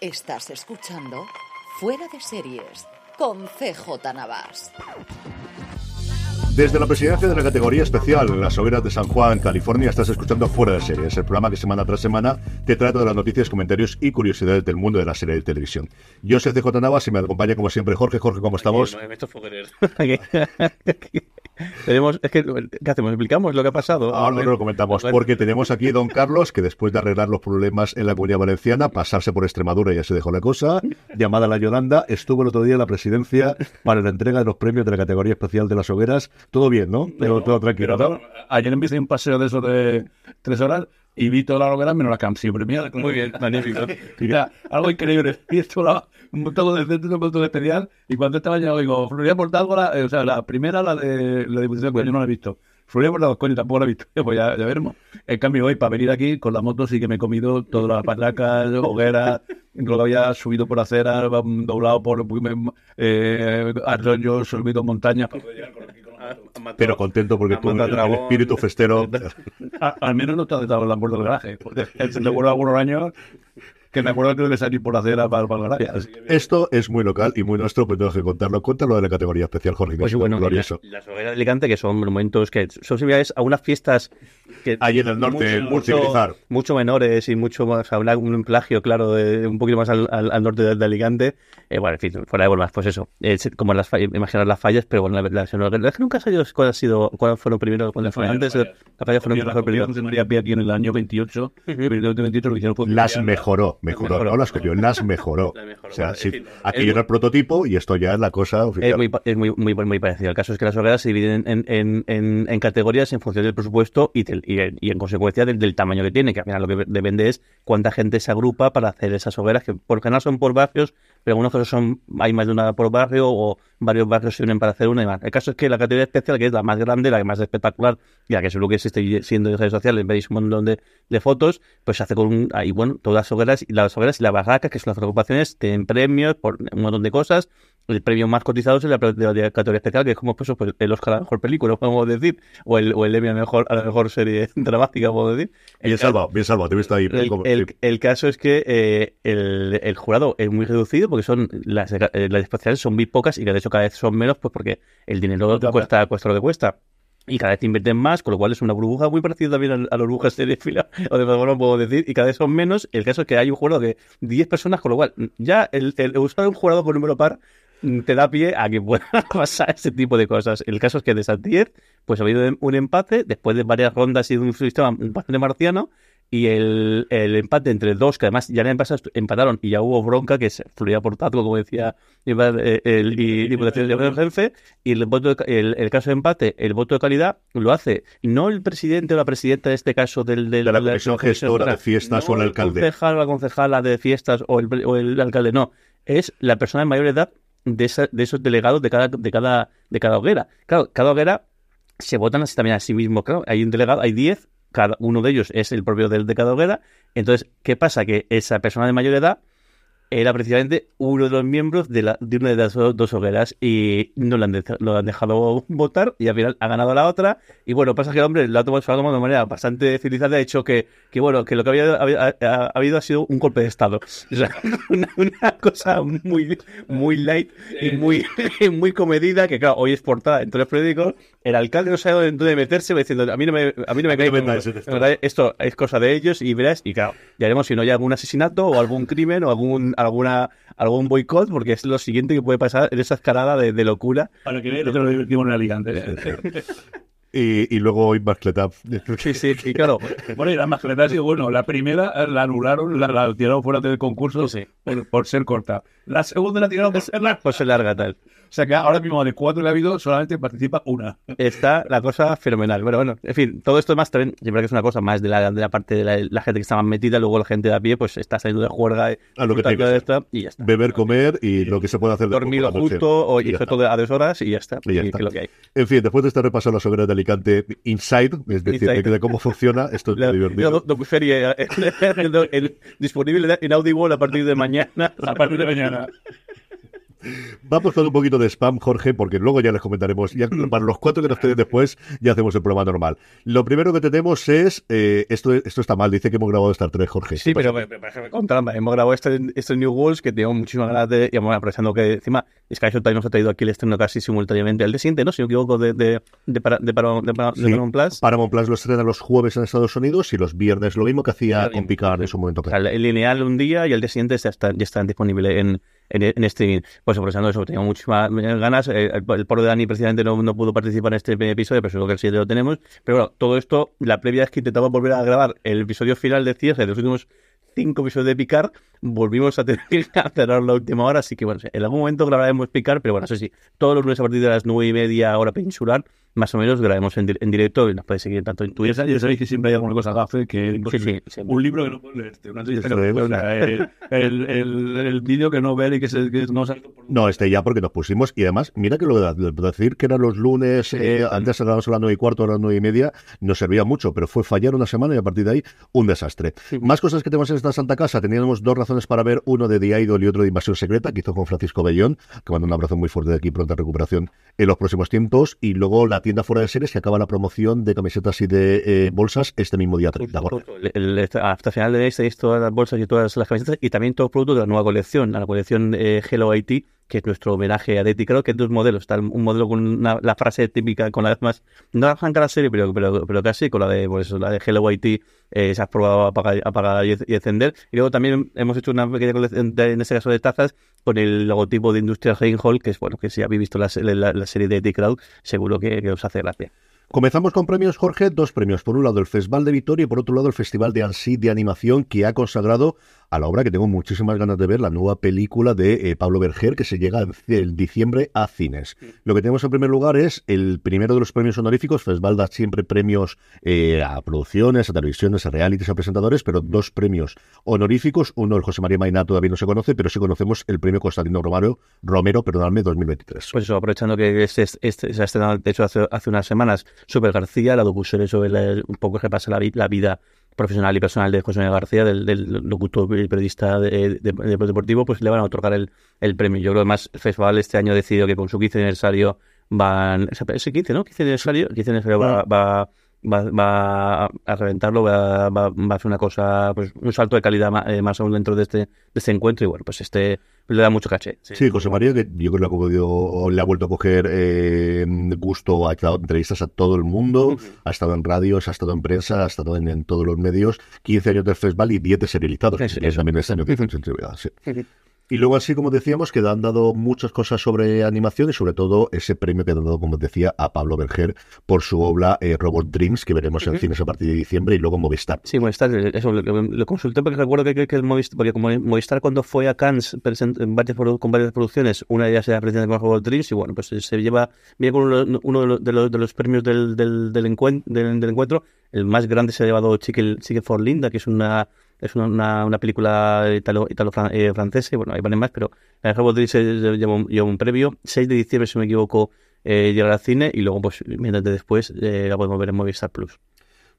Estás escuchando Fuera de Series con CJ Navas. Desde la presidencia de la categoría especial en las hogueras de San Juan, California, estás escuchando Fuera de Series, el programa que semana tras semana te trata de las noticias, comentarios y curiosidades del mundo de la serie de televisión. Yo soy CJ Navas y me acompaña como siempre Jorge. Jorge, ¿cómo estamos? tenemos, es que, ¿qué hacemos? ¿Explicamos lo que ha pasado? Ahora lo comentamos, porque tenemos aquí a don Carlos, que después de arreglar los problemas en la comunidad valenciana, pasarse por Extremadura y ya se dejó la cosa, llamada la Yolanda, estuvo el otro día en la presidencia para la entrega de los premios de la categoría especial de las hogueras. Todo bien, ¿no? Pero, todo tranquilo. Pero, ayer empecé un paseo de esos de tres horas y vi toda la hoguera menos la canción premiada. Muy bien, magnífico. Mira, algo increíble. Y esto la, un montón de centro, un montón de especial. Y cuando estaba ya digo, Florida Portálgola, eh, o sea, la primera, la de la Diputación, pues yo no la he visto. Florida Portálgola, coño, tampoco la he visto. Pues ya, ya veremos. En cambio, hoy, para venir aquí, con la moto sí que me he comido todas las patacas, hogueras, lo había subido por acera, doblado por eh, arroyos, subido montañas para poder llegar con aquí. Pero contento porque tú, el espíritu festero. A- al menos no te has dado la puerta del garaje. Porque te acuerdo algunos años que me acuerdo que debe salir por acera para, para el garaje. Así que- Esto es muy local y muy nuestro, pues tengo que contarlo. Cuéntalo de la categoría especial, Jorge. que Pues es bueno, glorioso. la- las hogueras de Alicante, que son momentos que son similares a unas fiestas que Ahí en el norte, mucho, menores y mucho más, una- un plagio, claro, de, un poquito más al, al- al norte de, de Alicante. Eh, bueno, en fin, fuera de bromas, pues eso. Eh, como las imaginar las fallas, pero bueno, la, la, la- la verdad es que nunca sabía cuál ha sido, cuáles fueron primero, cuáles fueron antes. Las fallas fueron Mira, la mejor comunidad primero. José María Pía aquí en el año 28, pero en el 28 lo que hicieron fue Las cambiar- mejoró, mejoró, mejoró. no las las mejoró. O sea, sí, aquello era el prototipo y esto ya es la cosa oficial. Es muy, es muy, muy, muy parecido. El caso es que las hogueras se dividen en, en, en, en categorías en función del presupuesto y, del- y, en- consecuencia del, del tamaño que tiene, que al final lo que depende es cuánta gente se agrupa para hacer esas hogueras, que por general son por barrios, pero algunos son, hay más de una por barrio o varios barrios se unen para hacer una y más. El caso es que la categoría especial, que es la más grande, la más espectacular, y la que seguro que existe siendo en redes sociales, veis un montón de, fotos, pues se hace con ahí, bueno, todas las hogueras y las hogueras y las barracas, que son las agrupaciones, tienen premios por un montón de cosas. El premio más cotizado es el de la categoría especial, que es como pues, pues, el Oscar a la mejor película, podemos decir, o el, o el Emmy a la mejor, a la mejor serie dramática, podemos decir. Bien salvado, bien salvado, te he visto ahí. El, el- el caso es que eh, el, el jurado es muy reducido porque son las, eh, las especiales son muy pocas y que de hecho cada vez son menos pues porque el dinero cuesta, cuesta lo que cuesta. Y cada vez te invierten más, con lo cual es una burbuja muy parecida también a, a las burbujas de fila, o de no puedo decir, y cada vez son menos. El caso es que hay un jurado de 10 personas, con lo cual ya el, el usar un jurado por número par te da pie a que pueda pasar ese tipo de cosas. El caso es que de esas 10, pues ha habido un empate después de varias rondas y de un sistema bastante marciano. Y el, el empate entre dos, que además ya en el pasado empataron y ya hubo bronca, que se fluía por tato, como decía eh, el, Diputación de Jefe, y el, voto de- el, el caso de empate, el voto de calidad, lo hace no el presidente o la presidenta, en este caso, del, del- De la comisión gestora de fiestas o el alcalde. concejal o la concejala de fiestas o el, o el alcalde, no. Es la persona de mayor edad de, esa- de esos delegados de cada, de, cada, de cada hoguera. Claro, cada hoguera se votan así también a sí mismo. Claro, hay un delegado, hay 10, cada uno de ellos es el propio del de cada hoguera. Entonces, ¿qué pasa? Que esa persona de mayor edad era precisamente uno de los miembros de, la, de una de las do- dos hogueras y no lo han, de- lo han dejado votar y al final ha ganado la otra. Y bueno, pasa que el hombre lo ha tomado, de manera bastante civilizada, ha dicho que, que bueno, que lo que había, había- ha, ha habido ha sido un golpe de estado. O sea, una, una cosa muy, muy light y muy, muy comedida que claro, hoy es portada en todos los periódicos, el alcalde no sabe dónde meterse diciendo, a mí no me, a mí no me cae la verdad, esto es cosa de ellos y verás, y claro, ya veremos si no hay algún asesinato o algún crimen o algún alguna algún boicot, porque es lo siguiente que puede pasar en esa escalada de, de locura. Para que que nos divertimos en Alicante. Y, y luego hoy Mascletap. Sí, sí, y claro, Bueno, y la mascleta ha sido bueno. La primera eh, la anularon, la, la tiraron fuera del concurso Sí. por, por ser corta. La segunda la tiraron por ser larga. Pues se larga tal. O sea que ahora mismo de cuatro que ha habido, solamente participa una. Está la cosa fenomenal. Bueno, bueno, en fin, todo esto más también, creo que es una cosa más de la, de la parte de la, la gente que está más metida, luego la gente de a pie, pues está saliendo de juerga A lo que tiene que esto, y ya está. Beber, comer y lo que se puede hacer la noche. justo o Y y todo a dos horas y ya está. Y ya Y está. lo que hay. En fin, después de este repaso a las hogueras de Alicante Inside, es decir, Inside. de, cómo funciona, esto es La, muy divertido. la doc- docuserie, eh, el- el- disponible en Audible a partir de mañana. A partir de mañana. Vamos con un poquito de spam, Jorge, porque luego ya les comentaremos. Ya, para los cuatro que nos queden después, ya hacemos el programa normal. Lo primero que tenemos es. eh, esto, esto está mal, dice que hemos grabado Star Trek, Jorge. Sí, pero me, me, hemos grabado este, este New Worlds que tengo muchísimas ganas de. Y vamos, aprovechando que encima Sky Showtime nos ha traído aquí el estreno casi simultáneamente al día siguiente, ¿no? Si no me equivoco, de, de, de, para- de, Paramount- de, de Sí. Paramount Plus. Paramount Plus lo estrena los jueves en Estados Unidos y los viernes lo mismo que hacía con. Picard en su momento. O sea, el lineal un día y el día siguiente ya están, ya están disponibles en, en, en streaming. Pues aprovechando eso, tengo muchísimas ganas. Eh, El, el poro de Dani precisamente no, no pudo participar en este episodio, pero seguro que el siguiente lo tenemos. Pero bueno, todo esto, la previa es que intentamos volver a grabar el episodio final de cierre de los últimos cinco episodios de Picar. Volvimos a tener que cerrar la última hora, así que bueno, en algún momento grabaremos Picar, pero bueno, eso sí, todos los lunes a partir de las nueve y media hora peninsular, más o menos grabemos en, di- en directo y nos podéis seguir tanto en Ya Twitter. sabéis, ya sabéis que siempre hay alguna cosa gafe que Sí, sí. Un libro que no puedes leerte, una entrevista que no puedes leer, el, el, el vídeo que no ver y que, se, que no sale por No, este ya porque nos pusimos. Y además, mira que lo de de decir que eran los lunes, eh, antes grabamos a las nueve y cuarto, ahora a las nueve y media, nos servía mucho, pero fue fallar una semana y a partir de ahí, un desastre. Más cosas que tenemos en esta Santa Casa. Teníamos dos razones para ver, uno de The Idol y otro de Invasión Secreta, que hizo con Francisco Bellón, que manda un abrazo muy fuerte de aquí, pronta recuperación en los próximos tiempos. Y luego la tienda fuera de series, que acaba la promoción de camisetas y de eh, bolsas este mismo día 30. Jorge. El- el- hasta final de mes tenéis todas las bolsas y todas las camisetas y también todos los productos de la nueva colección, la colección eh, Hello IT, que es nuestro homenaje a Deti. Creo que hay dos modelos. Está un modelo con una- la frase típica, con la vez más, no arranca la serie, pero, pero, pero casi, con la de, pues, la de Hello IT, eh, se ha probado apagar, apagar y, encender. Y luego también hemos hecho una pequeña colección, en este caso de tazas, con el logotipo de Industrial Reinhold, que es bueno, que si habéis visto la, la, la serie de Crowd, seguro que, que os hace gracia. Comenzamos con premios, Jorge. Dos premios. Por un lado, el Festival de Vitoria y por otro lado, el Festival de Ansi de Animación, que ha consagrado a la obra que tengo muchísimas ganas de ver, la nueva película de eh, Pablo Berger, que se llega en diciembre a cines. Lo que tenemos en primer lugar es el primero de los premios honoríficos. Festival da siempre premios eh, a producciones, a televisiones, a realities, a presentadores, pero dos premios honoríficos. Uno, el José María Mainá, todavía no se conoce, pero sí conocemos el premio Constantino Romero, Romero perdonadme, 2023. Pues eso, aprovechando que este, este se ha estrenado, de hecho, hace, hace unas semanas, Super García, la docuserie sobre la- un poco que pasa la vida profesional y personal de José María García, del, del locutor y periodista de, de- de- deportivo, pues le van a otorgar el, el premio. Yo creo que más el festival este año ha decidido que con su 15 aniversario van... Ese 15, ¿no? 15 aniversario, 15 aniversario va, va, va, va a reventarlo, va, va, va a hacer una cosa, pues un salto de calidad eh, más aún dentro de este, de este encuentro y bueno, pues este le da mucho caché. Sí, José María, que yo creo que le ha, cogido- le ha vuelto a coger eh, gusto, ha dado entrevistas a todo el mundo, ha estado en radios, ha estado en prensa, ha estado en, en todos los medios, 15 años del festival y 10 de serializados. Que es también este año que sí. Y luego así, como decíamos, que han dado muchas cosas sobre animación y sobre todo ese premio que han dado, como decía, a Pablo Berger por su obra eh, Robot Dreams, que veremos en cines a partir de diciembre y luego Movistar. Sí, Movistar, eh, eso lo, consulté porque recuerdo que, que, que el Movistar, porque como Movistar cuando fue a Cannes present- en varias, produ- con varias producciones, una de ellas era precisamente con Robot Dreams y bueno, pues eh, se lleva, viene con uno, uno de, los, de, los, de los premios del, del, del, encuen- del, encuentro, el más grande se ha llevado Chique, Chique for Linda, que es una es una, una, una película italo, italo fran- eh, francesa, y bueno, hay varias más, pero la de Robot se lleva un, lleva un premio, 6 de diciembre, si no me equivoco, eh, llegará al cine y luego, pues, mientras después eh, la podemos ver en Movistar Plus.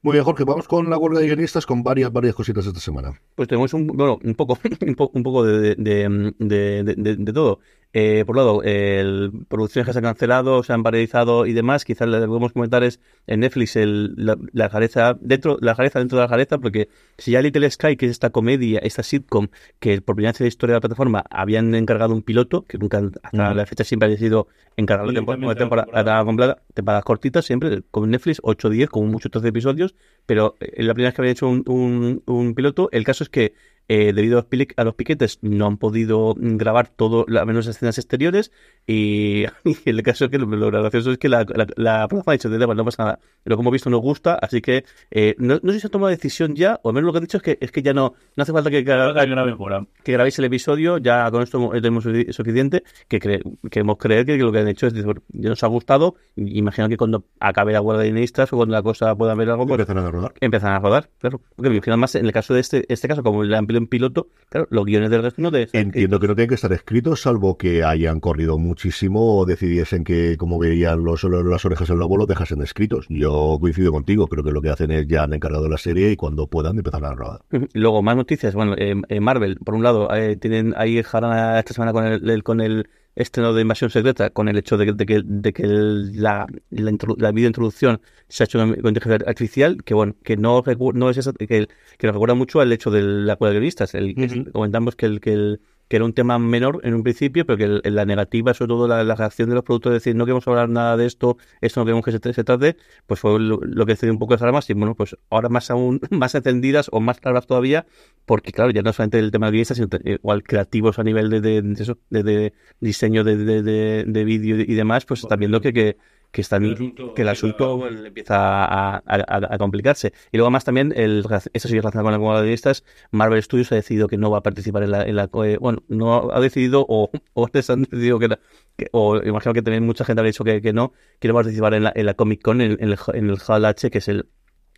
Muy bien, Jorge, vamos con la huelga de guionistas con varias, varias cositas esta semana. Pues tenemos un, bueno, un poco, un poco, un poco de, de, de, de- de- de todo. Eh, por un lado, el, producciones que se han cancelado, se han paralizado y demás. Quizás le podemos comentar es en Netflix el, la, la jareza dentro, la jareza dentro de la jareza, porque si ya Little Sky, que es esta comedia, esta sitcom, que por primera vez en la historia de la plataforma habían encargado un piloto, que nunca hasta la fecha siempre ha sido Únicamente temporada, temporada, completa, temporadas cortitas, siempre con Netflix, 8 o 10, como muchos 13 episodios, pero eh, la primera vez que había hecho un, un, un piloto, el caso es que eh, debido a los, pili- a los piquetes no han podido mm, grabar todo, las menos escenas exteriores y, y el caso es que lo, lo gracioso es que la, la, la plataforma ha dicho, "Da igual, no pasa nada, lo que hemos visto nos gusta, así que eh, no, no sé si se ha tomado decisión ya, o al menos lo que han dicho es que, es que ya no, no hace falta que, mejora. que grabéis el episodio, ya con esto tenemos sufi- suficiente, que cre- queremos creer que lo que han hecho es, decir, ya nos ha gustado, imagino que cuando acabe la guardia de guionistas o cuando la cosa pueda haber algo, pues, Empezaron a rodar. empiezan a rodar, claro. Porque al final más en el caso de este, este caso, como el amplio en piloto, claro, los guiones del resto no. Entiendo que no tienen que estar escritos, salvo que hayan corrido muchísimo o decidiesen que, como veían los, las orejas del lobo, lo dejasen escritos. Yo coincido contigo, creo que lo que hacen es ya han encargado la serie y cuando puedan empezar a rodar. Luego, más noticias. Bueno, eh, eh, Marvel, por un lado, eh, tienen ahí jarana esta semana con el, el- con el estreno de Invasión Secreta, con el hecho de que, de que, de que la, la, introdu- la videointroducción se ha hecho con inteligencia artificial, que bueno, que no, no es esa, que, que nos recuerda mucho al hecho de la cual de guionistas. El, Ujú. comentamos que el, que el que era un tema menor en un principio, pero que la negativa, sobre todo la, la reacción de los productores, de decir no queremos hablar nada de esto, esto no queremos que se, se trate, pues fue lo, lo que encendió un poco las alarmas y bueno, pues ahora más aún, más encendidas o más claras todavía, porque claro, ya no solamente el tema de guionistas, sino igual creativos a nivel de, de, de eso, de, diseño de, de, de, de vídeo y demás, pues están viendo que, que, que están El asunto que el asunto bueno, empieza a, a- a- a complicarse. Y luego más también, el, eso sí relacionado con la comunidad de guionistas, Marvel Studios ha decidido que no va a participar en la, en la eh, bueno, no ha decidido o, o les han decidido que, que- o imagino que también mucha gente ha dicho que, que no, que no va a participar en la, en la Comic Con, en, en el, en el Hall H, que es el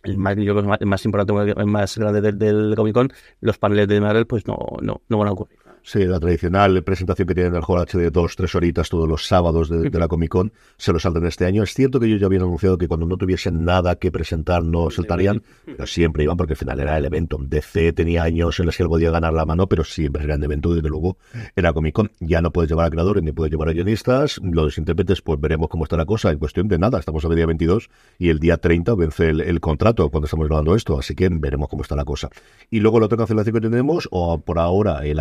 el más, yo creo que el más importante, el más grande del, del Comic Con, los paneles de Marvel pues no, no, no van a ocurrir. Sí, la tradicional presentación que tienen en el Hall H de dos, tres horitas todos los sábados de, de la Comic Con se lo saltan este año. Es cierto que ellos ya habían anunciado que cuando no tuviesen nada que presentar no saltarían, pero siempre iban porque al final era el evento. DC tenía años en los que él podía ganar la mano, pero siempre era el evento, desde luego, era Comic Con. Ya no puedes llevar a creadores ni puedes llevar a guionistas. Los intérpretes, pues veremos cómo está la cosa en cuestión de nada. Estamos a día 22 y el día 30 vence el, el contrato cuando estamos grabando esto, así que veremos cómo está la cosa. Y luego la otra cancelación que tenemos, o por ahora el,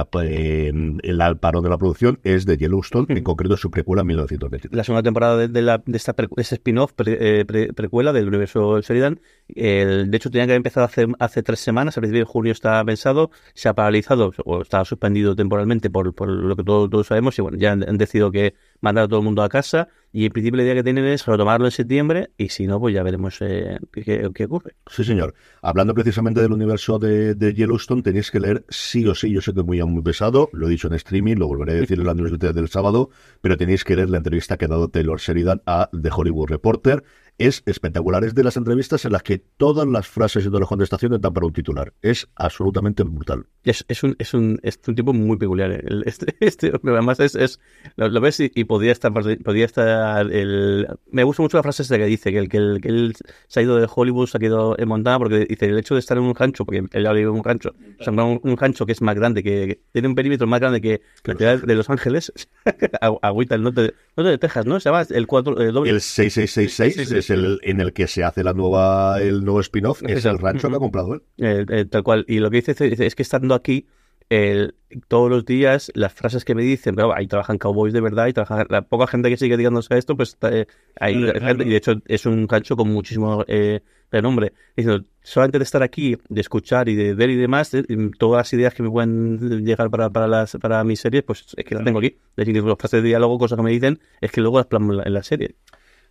el parón de la producción, es de Yellowstone, en concreto su precuela 1923. la segunda temporada de, de la, de esta pre- de ese spin-off pre- eh, pre- precuela del universo Sheridan. El- de hecho, tenía que haber empezado hace, hace tres semanas, a principios de junio está pensado, se ha paralizado o está suspendido temporalmente por, lo que todos, sabemos y bueno, ya han, decidido que mandar a todo el mundo a casa y en principio la idea que tienen es retomarlo en septiembre y si no, pues ya veremos eh, qué, ocurre. Sí, señor. Hablando precisamente del universo de, de Yellowstone, tenéis que leer sí o sí. Yo sé que es muy, muy pesado, lo he dicho en streaming, lo volveré a decir en la newsletter del sábado, pero tenéis que leer la entrevista que ha dado Taylor Sheridan a The Hollywood Reporter. Es espectacular, es de las entrevistas en las que todas las frases y todas las contestaciones dan para un titular. Es absolutamente brutal. Es, es, un, es, un, es un tipo muy peculiar. El- este, este, además, es, es lo, lo ves y, y podría estar. Podría estar el, me gusta mucho la frase esa que dice: que, el, que, el, que él se ha ido de Hollywood, se ha quedado en Montana, porque dice: el hecho de estar en un rancho, porque él ya vive en un rancho, o sea, un, un rancho que es más grande, que, que tiene un perímetro más grande que la ciudad de Los Ángeles, agüita, el norte, norte de Texas, ¿no? Se llama el 4, el doble. El 6666 es el en el que se hace la nueva el nuevo spin-off, es el rancho que ha comprado él. Eh, eh, tal cual. Y lo que dice, es que estando aquí, el- todos los días, las frases que me dicen, pero ahí trabajan cowboys de verdad y trabaja, la poca gente que sigue dedicándose a esto, pues está, eh, gente- claro. y de hecho es un rancho con muchísimo eh, renombre. Diciendo, solamente de estar aquí, de escuchar y de ver y demás, eh, y todas las ideas que me pueden llegar para, para, las, para mis series, pues es que las tengo aquí. Es decir, las frases de diálogo, cosas que me dicen, es que luego las plasmo en la, en la serie.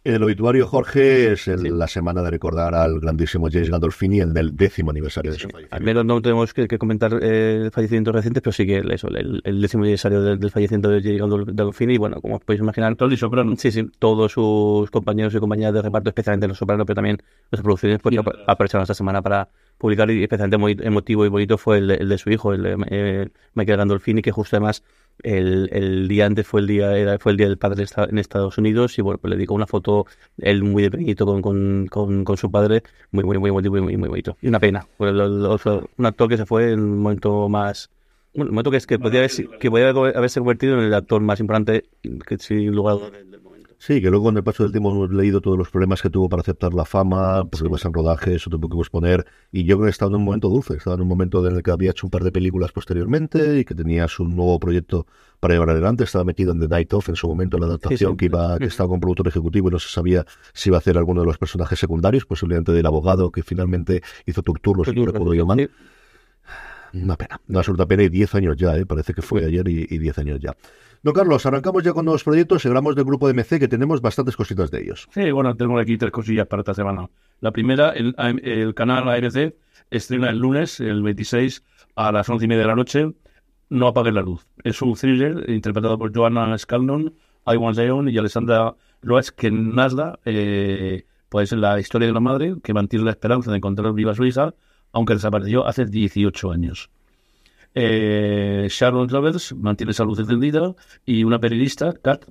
En el obituario, Jorge, es el- la semana de recordar al grandísimo James Gandolfini en el décimo aniversario de su Al fallecimiento. menos no tenemos que, que comentar eh, fallecimientos recientes, pero sí que eso, el, el décimo aniversario del, del fallecimiento de J. Gandolfini, y bueno, como os podéis imaginar, Tony Soprano. sí, sí, todos sus compañeros y compañeras de reparto, especialmente Los Sopranos, pero también las producciones, pues ap- aprovecharon esta semana para publicar, y especialmente muy emotivo y bonito fue el, de- el de su hijo, el eh, Michael Gandolfini, que justo además el, el día antes fue el día era, fue el día del padre en Estados Unidos, y bueno, pues le dedicó una foto, él muy de pequeñito con, con, con, con su padre, muy, muy, muy emotivo y muy, muy bonito. Y una pena, pues un actor que se fue en un momento más... Bueno, un momento que, es que podría, haberse, que podría haberse convertido en el actor más importante, que sin lugar Sí, que luego con el paso del tiempo hemos leído todos los problemas que tuvo para aceptar la fama, problemas en rodaje, eso tuvo que posponer, y yo creo que estaba en un momento dulce, estaba en un momento en el que había hecho un par de películas posteriormente y que tenía su nuevo proyecto para llevar adelante, estaba metido en The Night Of en su momento, en la adaptación sí. que iba, que estaba con productor ejecutivo y no se sabía si iba a hacer alguno de los personajes secundarios, posiblemente del abogado que finalmente hizo Turturro, si no recuerdo yo mal. Una pena, una absoluta pena y 10 años ya, ¿eh? parece que fue ayer y, y 10 años ya. Don Carlos, arrancamos ya con nuevos proyectos y hablamos del grupo de MC que tenemos bastantes cositas de ellos. Sí, bueno, tengo aquí tres cosillas para esta semana. La primera, el, canal AMC estrena el lunes, el 26, a las once y media de la noche, No apagues la luz. Es un thriller interpretado por Joanna Scaldon, Iwan Leon y Alessandra Roach, que narra eh, pues, la historia de una madre que mantiene la esperanza de encontrar viva a su hija, aunque desapareció hace 18 años. Eh, Sharon Roberts mantiene esa luz encendida y una periodista, Kat,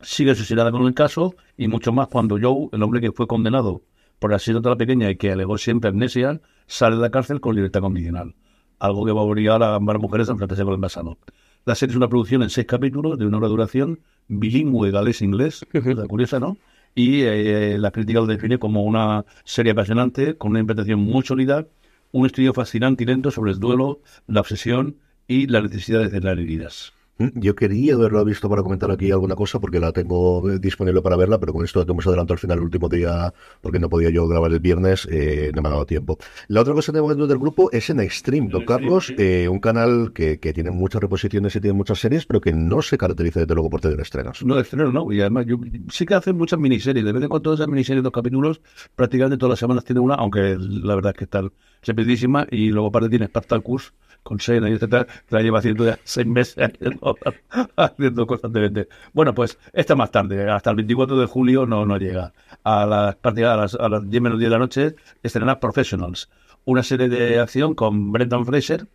sigue asesinada con el caso y mucho más cuando Joe, el hombre que fue condenado por asesinato a la pequeña y que alegó siempre amnesia, sale de la cárcel con libertad condicional. Algo que va a obligar a ambas mujeres a enfrentarse con el pasado. La serie es una producción en seis capítulos de una hora de duración, bilingüe galés-inglés, curiosa, ¿no? Y eh, la crítica lo define como una serie apasionante, con una interpretación muy sólida, un estudio fascinante y lento sobre el duelo, la obsesión y la necesidad de cerrar heridas. Mm, Yo quería haberlo visto para comentar aquí alguna cosa porque la tengo eh, disponible para verla, pero con esto que hemos adelantado al final el último día porque no podía yo grabar el viernes, eh, no me ha dado tiempo. La otra cosa que tengo dentro del grupo es en Extreme, don Carlos, eh, un canal que, que tiene muchas reposiciones y tiene muchas series, pero que no se caracteriza desde luego por tener estrenos. No, de estreno no, y además yo sí que hacen muchas miniseries, de vez en cuando todas esas miniseries, dos capítulos, prácticamente todas las semanas tiene una, aunque la verdad es que están repetidísima, y luego aparte tiene Spartacus, con Sena y etcétera, que la lleva haciendo ya seis meses haciendo, haciendo constantemente. Bueno, pues esta más tarde, hasta el 24 de julio no, no llega. A las, a a las 10 menos 10 de la noche estrenará Professionals, una serie de acción con Brendan Fraser,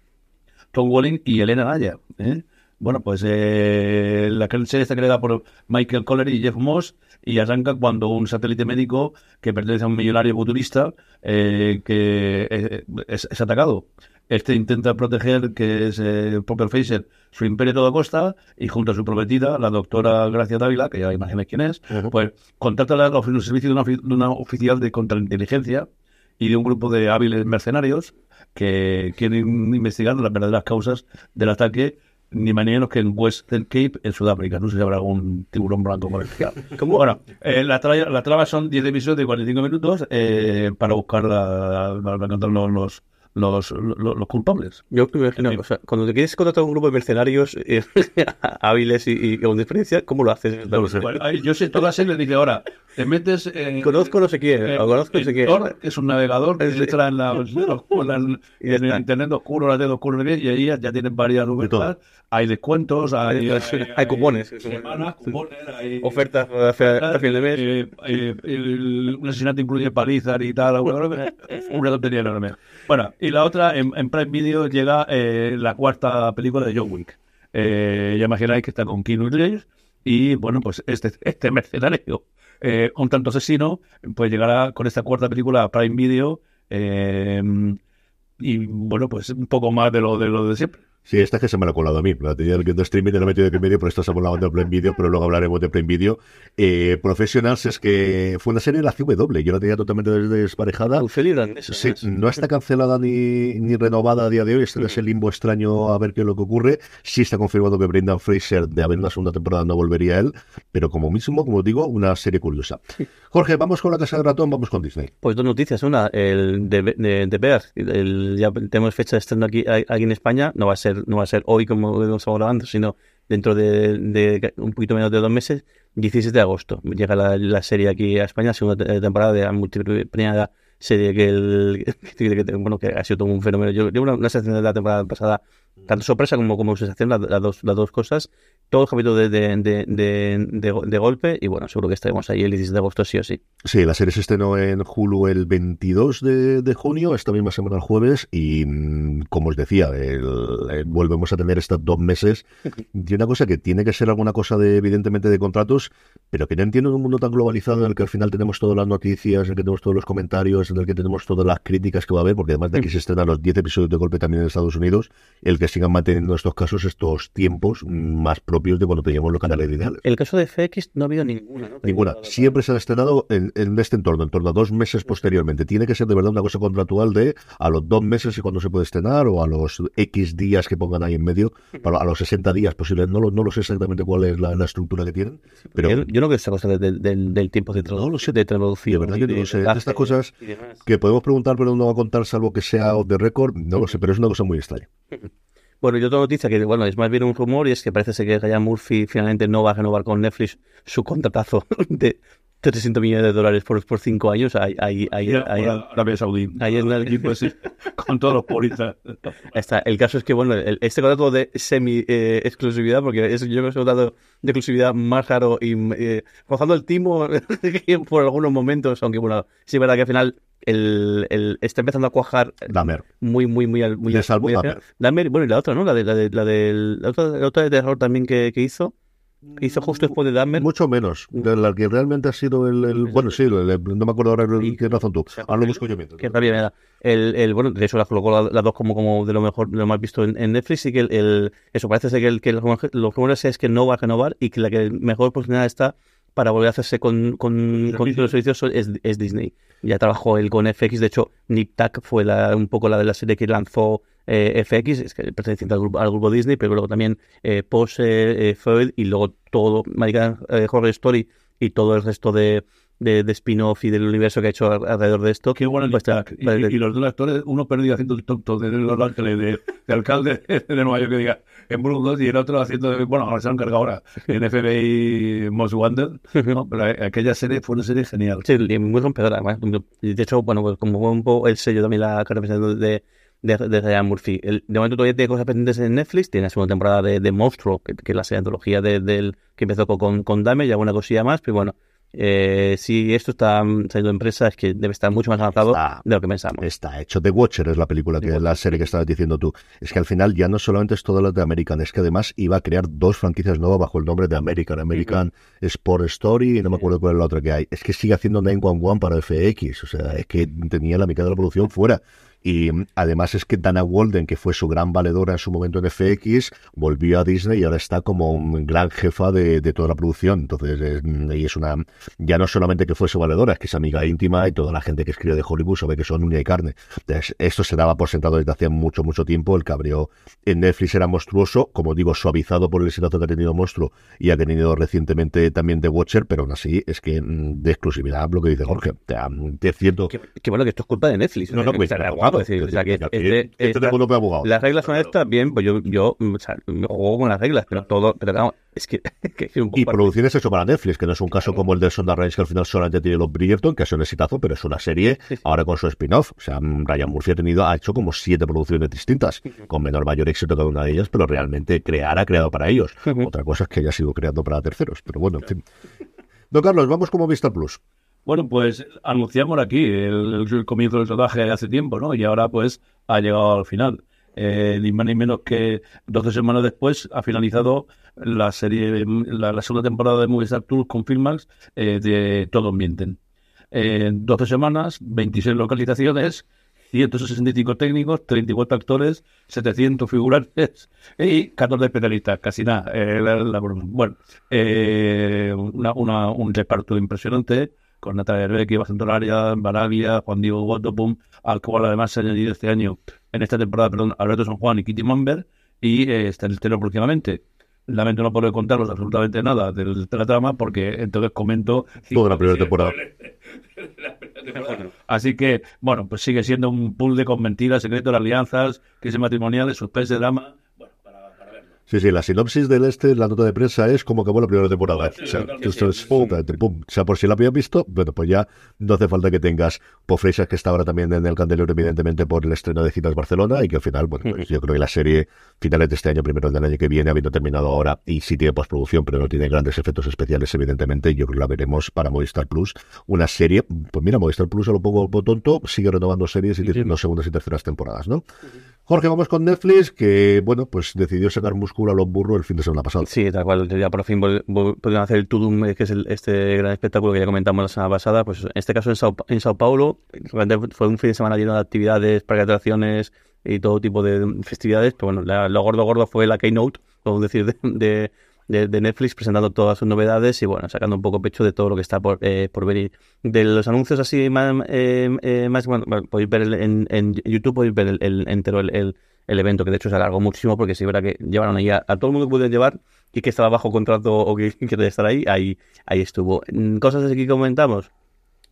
Tom Walling y Elena Naya. ¿eh? Bueno, pues eh, la serie está creada por Michael Collery y Jeff Moss y arranca cuando un satélite médico que pertenece a un millonario futurista eh, que eh, es, es, atacado. Este intenta proteger, que es eh, Popper Fraser, su imperio a toda costa y junto a su prometida, la doctora Gracia Dávila, que ya imagináis quién es, uh -huh. pues contrata el servicio de una, de una oficial de contrainteligencia y de un grupo de hábiles mercenarios que quieren investigar las verdaderas causas del ataque ni más ni menos que en Western Cape, en Sudáfrica. No sé si habrá algún tiburón blanco comercial. ¿Cómo? Bueno, eh, la, trama, la, trama son 10 episodios de 45 minutos eh, para buscar, la, para encontrar los, los los, los, los, culpables. Yo me imagino, o sea, cuando te quieres contratar un grupo de mercenarios eh, hábiles y, y, con diferencia, ¿cómo lo haces? No, bueno, yo sé toda la serie, dice ahora, te metes en... Conozco no sé quién, eh, conozco no sé quién. Es un navegador que entra en, la, en, en el internet oscuro, la red oscuro, y ahí ya tienen varias novedades. Hay descuentos, hay, hay, hay, hay cupones. Semanas, cupones, hay... Ofertas a fin de mes. Eh, eh, el, un asesinato incluye palizas y tal. Una tontería enorme. Bueno, y la otra, en, en Prime Video llega eh, la cuarta película de John Wick. Eh, ya imagináis que está con Keanu Reeves y, bueno, pues este, este mercenario, eh, un tanto asesino, pues llegará con esta cuarta película a Prime Video y, bueno, pues un poco más de lo de, lo de siempre. Sí, esta que se me la ha colado a mí. La tenía el de streaming y la he metido de medio, pero esta se ha colado de Prime Video, pero luego hablaremos de Prime Video. Eh, Professionals es que fue una serie de la CW. Yo la tenía totalmente desparejada. Sí, no está cancelada ni, ni renovada a día de hoy. Está en ese limbo extraño a ver qué es lo que ocurre. Sí está confirmado que Brendan Fraser, de haber una segunda temporada, no volvería a él. Pero como mismo, como digo, una serie curiosa. Jorge, vamos con la Casa de Ratón, vamos con Disney. Pues dos noticias. Una, el de, de, de Bear. El, ya tenemos fecha de estreno aquí, aquí en España. No va a ser no va a ser hoy como estamos grabando, sino dentro de, de, un poquito menos de dos meses, 16 de agosto. Llega la, la serie aquí a España, segunda temporada de la multipremiada serie que, el, que, que, bueno, que ha sido todo un fenómeno. Yo, yo una, una sensación de la temporada pasada, tanto sorpresa como, como sensación, las, las, dos, las dos cosas. Todo el capítulo de, de, de, de, golpe y bueno, seguro que estaremos ahí el 16 de agosto sí o sí. Sí, la serie se estrenó en Hulu el 22 de, junio, esta misma semana el jueves y como os decía, el, el, volvemos a tener estos dos meses de una cosa que tiene que ser alguna cosa de evidentemente de contratos, pero que no entiendo en un mundo tan globalizado en el que al final tenemos todas las noticias, en el que tenemos todos los comentarios, en el que tenemos todas las críticas que va a haber, porque además de aquí se estrenan los 10 episodios de golpe también en Estados Unidos, el que que sigan manteniendo estos casos estos tiempos más propios de cuando teníamos los canales lineales. El caso de FX no ha habido ninguna, ¿no? Ninguna. Siempre se han estrenado en, en este entorno, en torno a dos meses posteriormente. Tiene que ser de verdad una cosa contractual de a los dos meses y cuando se puede estrenar o a los X días que pongan ahí en medio, para, a los 60 días posibles. No lo, no lo sé exactamente cuál es la, la estructura que tienen, pero yo, yo no creo que esa cosa de- de- del- del tiempo de, No lo sé. de traducción. de verdad y que no de lo sé. De estas cosas que podemos preguntar pero no va a contar salvo que sea off the record, no lo sé, pero es una cosa muy extraña. Bueno, y otra noticia que, bueno, es más bien un rumor y es que parece ser que Ryan Murphy finalmente no va a renovar con Netflix su contratazo de 300 millones de dólares por, por cinco años. Ahí, ahí, ahí, Ir a ahí- Arabia Saudí. ahí en el- Y pues sí, con todos los está. El caso es que, bueno, el- este contrato de semi-exclusividad, porque es, yo creo que es un contrato de exclusividad más raro y eh, rozando el timo por algunos momentos, aunque, bueno, sí es verdad que al final el, el, está empezando a cuajar Dahmer. muy, muy, muy al muy muy final. Dahmer, bueno, y la otra, ¿no? La de la de la del la otra, la otra de terror también que, que hizo. Hizo justo después de Dahmer. Mucho menos. De la que realmente ha sido el. el- bueno, sí, el- el- no me acuerdo ahora el- qué razón tú. Ahora lo busco yo mientras. Qué rabia me da. El, bueno, de eso las colocó la- las dos como, como de lo mejor, de lo más visto en, en Netflix y que el, eso parece ser que, el, que los, rumores- es que no va a renovar y que la que mejor oportunidad está para volver a hacerse con, con, con los servicios es, es Disney. Ya trabajó él con FX, de hecho, Nip Tuck fue la, un poco la de la serie que lanzó eh, FX, es que perteneciente al grupo, al grupo Disney, pero luego también eh, Pose, eh, Freud y luego todo American eh, Horror Story y todo el resto de, de, de spin-off y del universo que ha hecho al- alrededor de esto. Qué bueno Pues, Jack. Y, los dos actores, uno perdido haciendo el tonto de Los Ángeles, de, de alcalde de Nueva York, que diga, en Bruce 2, y el otro haciendo, de, bueno, ahora se han cargado ahora, en FBI Most. ¿no? Pero aquella serie fue una serie genial. Sí, muy rompedora. además. De hecho, bueno, pues como fue un poco el sello también la carta de, de, de Ryan Murphy. El- de momento todavía tiene cosas pendientes en Netflix. Tiene la segunda temporada de, de Monstruo, que, que es la serie de antología de- del que empezó con, con Dame y alguna cosilla más. Pero bueno, eh, si esto está mm, saliendo de empresa, es que debe estar mucho más avanzado Está- de lo que pensamos. Está hecho. The Watcher es la película, que la serie que estabas diciendo tú. Es que al final ya no solamente es todo lo de American, es que además iba a crear dos franquicias nuevas bajo el nombre de American. American Sport Story y no me acuerdo cuál es la otra que hay. Es que sigue haciendo 911 para FX. O sea, es que tenía la mitad de la producción fuera. Y mm, además es que Dana Walden, que fue su gran valedora en su momento en FX, volvió a Disney y ahora está como un gran jefa de, de toda la producción. Entonces, es, mm, y es una, ya no solamente que fue su valedora, es que es amiga íntima y toda la gente que escribe de Hollywood sabe que son uña y carne. Entonces, esto se daba por sentado desde hacía mucho, mucho tiempo. El cabreo en Netflix era monstruoso, como digo, suavizado por el exitazo que ha tenido Monstruo y ha tenido recientemente también The Watcher, pero aún así es que mm, de exclusividad, lo que dice Jorge. Mm, te siento. Que, que bueno, que esto es culpa de Netflix. No, no, O pues, es decir, o sea, que este- este esta- tengo abogado. Las reglas son estas, bien, pues yo, yo o sea, me juego con las reglas, pero todo, pero claro, es que, que es un poco Y producciones hecho para Netflix, que no es un caso como el de Sonda Range, que al final solamente tiene los Bridgerton, que ha sido un exitazo, pero es una serie ahora con su spin-off. O sea, Ryan Murphy ha tenido, ha hecho como siete producciones distintas, con menor mayor éxito cada una de ellas, pero realmente crear ha creado para ellos. Otra cosa es que haya sido creando para terceros, pero bueno, en fin. Don Carlos, vamos como Vista Plus. Bueno, pues anunciamos aquí el, comienzo del rodaje hace tiempo, ¿no? Y ahora pues ha llegado al final. Eh, ni más ni menos que 12 semanas después ha finalizado la serie, la, la segunda temporada de Movistar Tours con Filmax eh, de Todos Mienten. Eh, 12 semanas, 26 localizaciones, 165 técnicos, 34 actores, 700 figurantes y 14 especialistas, casi nada. eh, bueno, eh, una, una- un reparto impresionante con Natalia Becky, Bastante Área, Barabia, Juan Diego Gotopum, al cual además se ha añadido este año, en esta temporada, perdón, Alberto San Juan y Kitty Mamber, y eh, está en el telo próximamente. Lamento no poder contaros absolutamente nada del- de la trama, porque entonces comento... Toda la primera temporada. Así que, bueno, pues sigue siendo un pool de con mentiras, secretos, alianzas, crisis matrimoniales, suspense, drama. Bueno, para, para verlo. Sí, sí, la sinopsis del este, la nota de prensa es como acabó la primera temporada. O sea, esto es totalmente pum. O sea, por si la habías visto, bueno, pues ya no hace falta que tengas por Freixas, que está ahora también en el candelero, evidentemente, por el estreno de Citas Barcelona, y que al final, bueno, pues yo creo que la serie, finales de este año, primero del año que viene, habiendo terminado ahora, y sí tiene postproducción, pero no tiene grandes efectos especiales, evidentemente, yo creo que la veremos para Movistar Plus. Una serie, pues mira, Movistar Plus a lo poco, tonto, sigue renovando series y tiene segundas y terceras temporadas, ¿no? Jorge, vamos con Netflix, que, bueno, pues decidió sacar músculo a los burros el fin de semana pasado. Sí, tal cual. Ya por fin pudieron hacer el Tudum, que es el- este gran espectáculo que ya comentamos la semana pasada. Pues en este caso en Sao, en Sao Paulo, realmente fue un fin de semana lleno de actividades, parques de atracciones, y todo tipo de festividades. Pero bueno, la- lo gordo gordo fue la keynote, podemos decir, de, de, de- Netflix presentando todas sus novedades y bueno, sacando un poco pecho de todo lo que está por, eh, por venir. De los anuncios así más, eh, eh, más bueno, podéis ver el- en, YouTube, podéis ver el, entero el, el- el evento, que de hecho se alargó muchísimo porque sí, verdad que llevaron ahí a, a todo el mundo que pudieron llevar y que estaba bajo contrato o que quiere estar ahí, ahí, ahí estuvo. Mm, Cosas así que comentamos.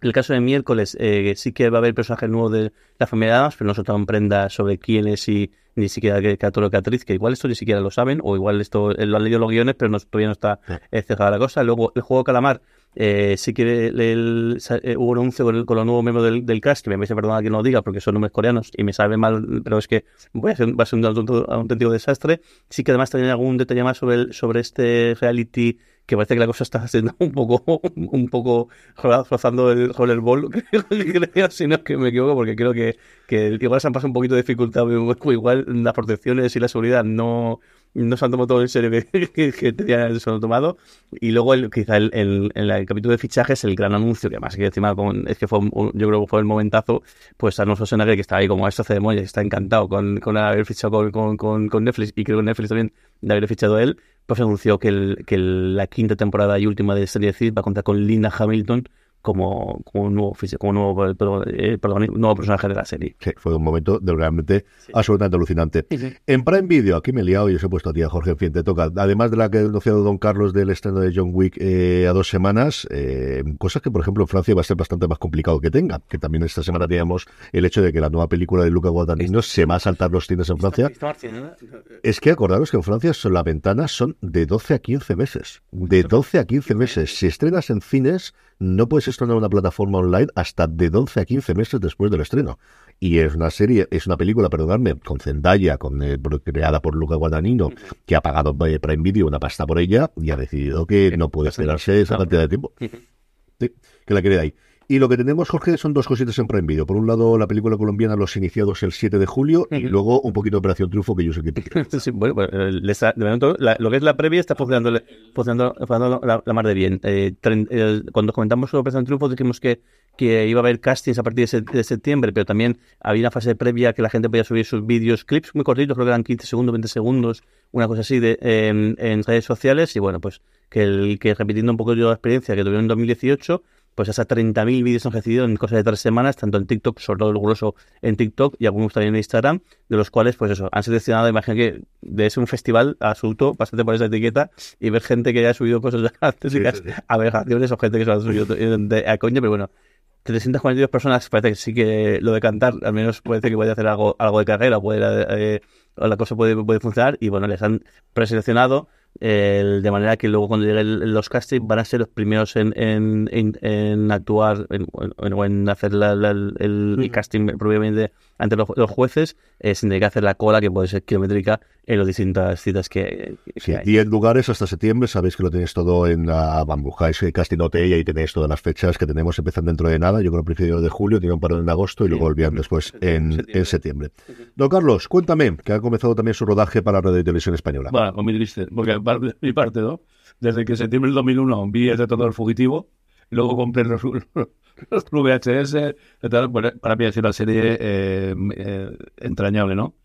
El caso de miércoles, eh, sí que va a haber personajes nuevos de la familia Adams, pero no soltaron prendas sobre quién es y ni siquiera qué actor o qué actriz, que igual esto ni siquiera lo saben, o igual esto eh, lo han leído los guiones, pero no, todavía no está eh, cerrada la cosa. Luego, el juego Calamar, eh, sí que el- el- eh, hubo un anuncio con, el- con los nuevos miembros del, del cast, que me vais a perdonar que no lo diga porque son nombres coreanos y me sabe mal, pero es que voy a ser, va a ser un, auténtico- auténtico desastre. Sí que además tenía algún detalle más sobre, el- sobre este reality que parece que la cosa está siendo un poco, un poco rozando el rollerball, creo, si no es que me equivoco, porque creo que, que igual se han pasado un poquito de dificultad, igual las protecciones y la seguridad no, no se han tomado todo en serio que, que, que tenían se han tomado. Y luego el, quizá el, el, el, el capítulo de fichajes, el gran anuncio, que además que encima es que fue, un- yo creo que fue el momentazo, pues Arnold Schwarzenegger, que está ahí como a esta ceremonia, está encantado con, con haber fichado con, con, con, Netflix, y creo que Netflix también de haber fichado él, pues anunció que, el, que la quinta temporada y última de Serie Cid va a contar con Linda Hamilton como, como un nuevo, como un nuevo, eh, un nuevo personaje de la serie. Sí, fue un momento de realmente absolutamente alucinante. En Prime Video, aquí me he liado y os he puesto a ti, a Jorge, en fin, te toca. Además de la que ha anunciado Don Carlos del estreno de John Wick eh, a dos semanas, eh, cosas que, por ejemplo, en Francia va a ser bastante más complicado que tenga. Que también esta semana teníamos el hecho de que la nueva película de Luca Guadagnino se va a saltar los cines en Francia. Es que acordaros que en Francia son, las ventanas son de 12 a 15 meses. De 12 a 15 meses. Si estrenas en cines, no puedes estrenar una plataforma online hasta de 12 a 15 meses después del estreno. Y es una serie, es una película, perdonadme, con Zendaya, con, eh, creada por Luca Guadagnino, que ha pagado eh, Prime Video una pasta por ella y ha decidido que no puede esperarse esa cantidad de tiempo. Sí, que la ahí. Y lo que tenemos, Jorge, son dos cositas en Prime Video. Por un lado, la película colombiana Los Iniciados el 7 de julio y luego un poquito de Operación Triunfo que yo sé que quieres. Sí, bueno, pues, eh, de momento, la- lo que es la previa está funcionando, funcionando, funcionando la, la mar de bien. Eh, eh, cuando comentamos sobre Operación Triunfo dijimos que, que iba a haber castings a partir de, se- de septiembre, pero también había una fase previa que la gente podía subir sus vídeos, clips muy cortitos, creo que eran 15 segundos, 20 segundos, una cosa así de, en, en redes sociales. Y bueno, pues que, el, que repitiendo un poco yo la experiencia que tuvieron en 2018, pues hasta 30.000 vídeos han recibido en cosa de tres semanas, tanto en TikTok, sobre todo el grueso en TikTok y algunos también en Instagram, de los cuales, pues eso, han seleccionado, imagino que de ser un festival absoluto, bastante por esa etiqueta, y ver gente que haya subido cosas artísticas, sí, sí. aberraciones o gente que se lo ha subido de- a coña, pero bueno. 342 personas, parece que sí que lo de cantar, al menos parece que puede hacer algo, algo de carrera, puede, eh, la cosa puede, puede funcionar, y bueno, les han preseleccionado eh, de manera que luego cuando lleguen los castings van a ser los primeros en, en, en, en actuar en, en- o en hacer la- la- el, el casting propiamente ante los, los jueces eh, sin tener que hacer la cola que puede ser kilométrica en las distintas citas que, que Sí, hay. 10 lugares hasta septiembre, sabéis que lo tenéis todo en la Bambujáis, Casting Hotel, y ahí tenéis todas las fechas que tenemos, empiezan dentro de nada, yo creo que a principios de julio, tiene un paro en agosto y luego volvían después en, en septiembre. Don Carlos, cuéntame, que ha comenzado también su rodaje para Radio y Televisión Española. Bueno, pues muy triste, porque mi parte, ¿no? Desde que septiembre del 2001 vi el retorno del fugitivo, luego compré los, los VHS, para mí ha sido una serie eh, eh, entrañable, ¿no?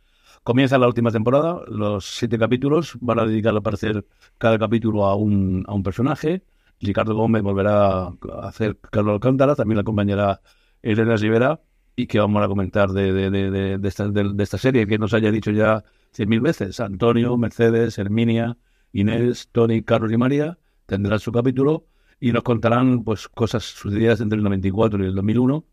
Comienza la última temporada, los siete capítulos, van a dedicar al parecer cada capítulo a un, a un personaje. Ricardo Gómez volverá a hacer Carlos Alcántara, también la acompañará Elena Rivera, y que vamos a comentar de, de, de, de- esta, esta serie, que nos haya dicho ya cien mil veces. Antonio, Mercedes, Herminia, Inés, Tony, Carlos y María tendrán su capítulo y nos contarán pues cosas sucedidas entre el 94 y el 2001,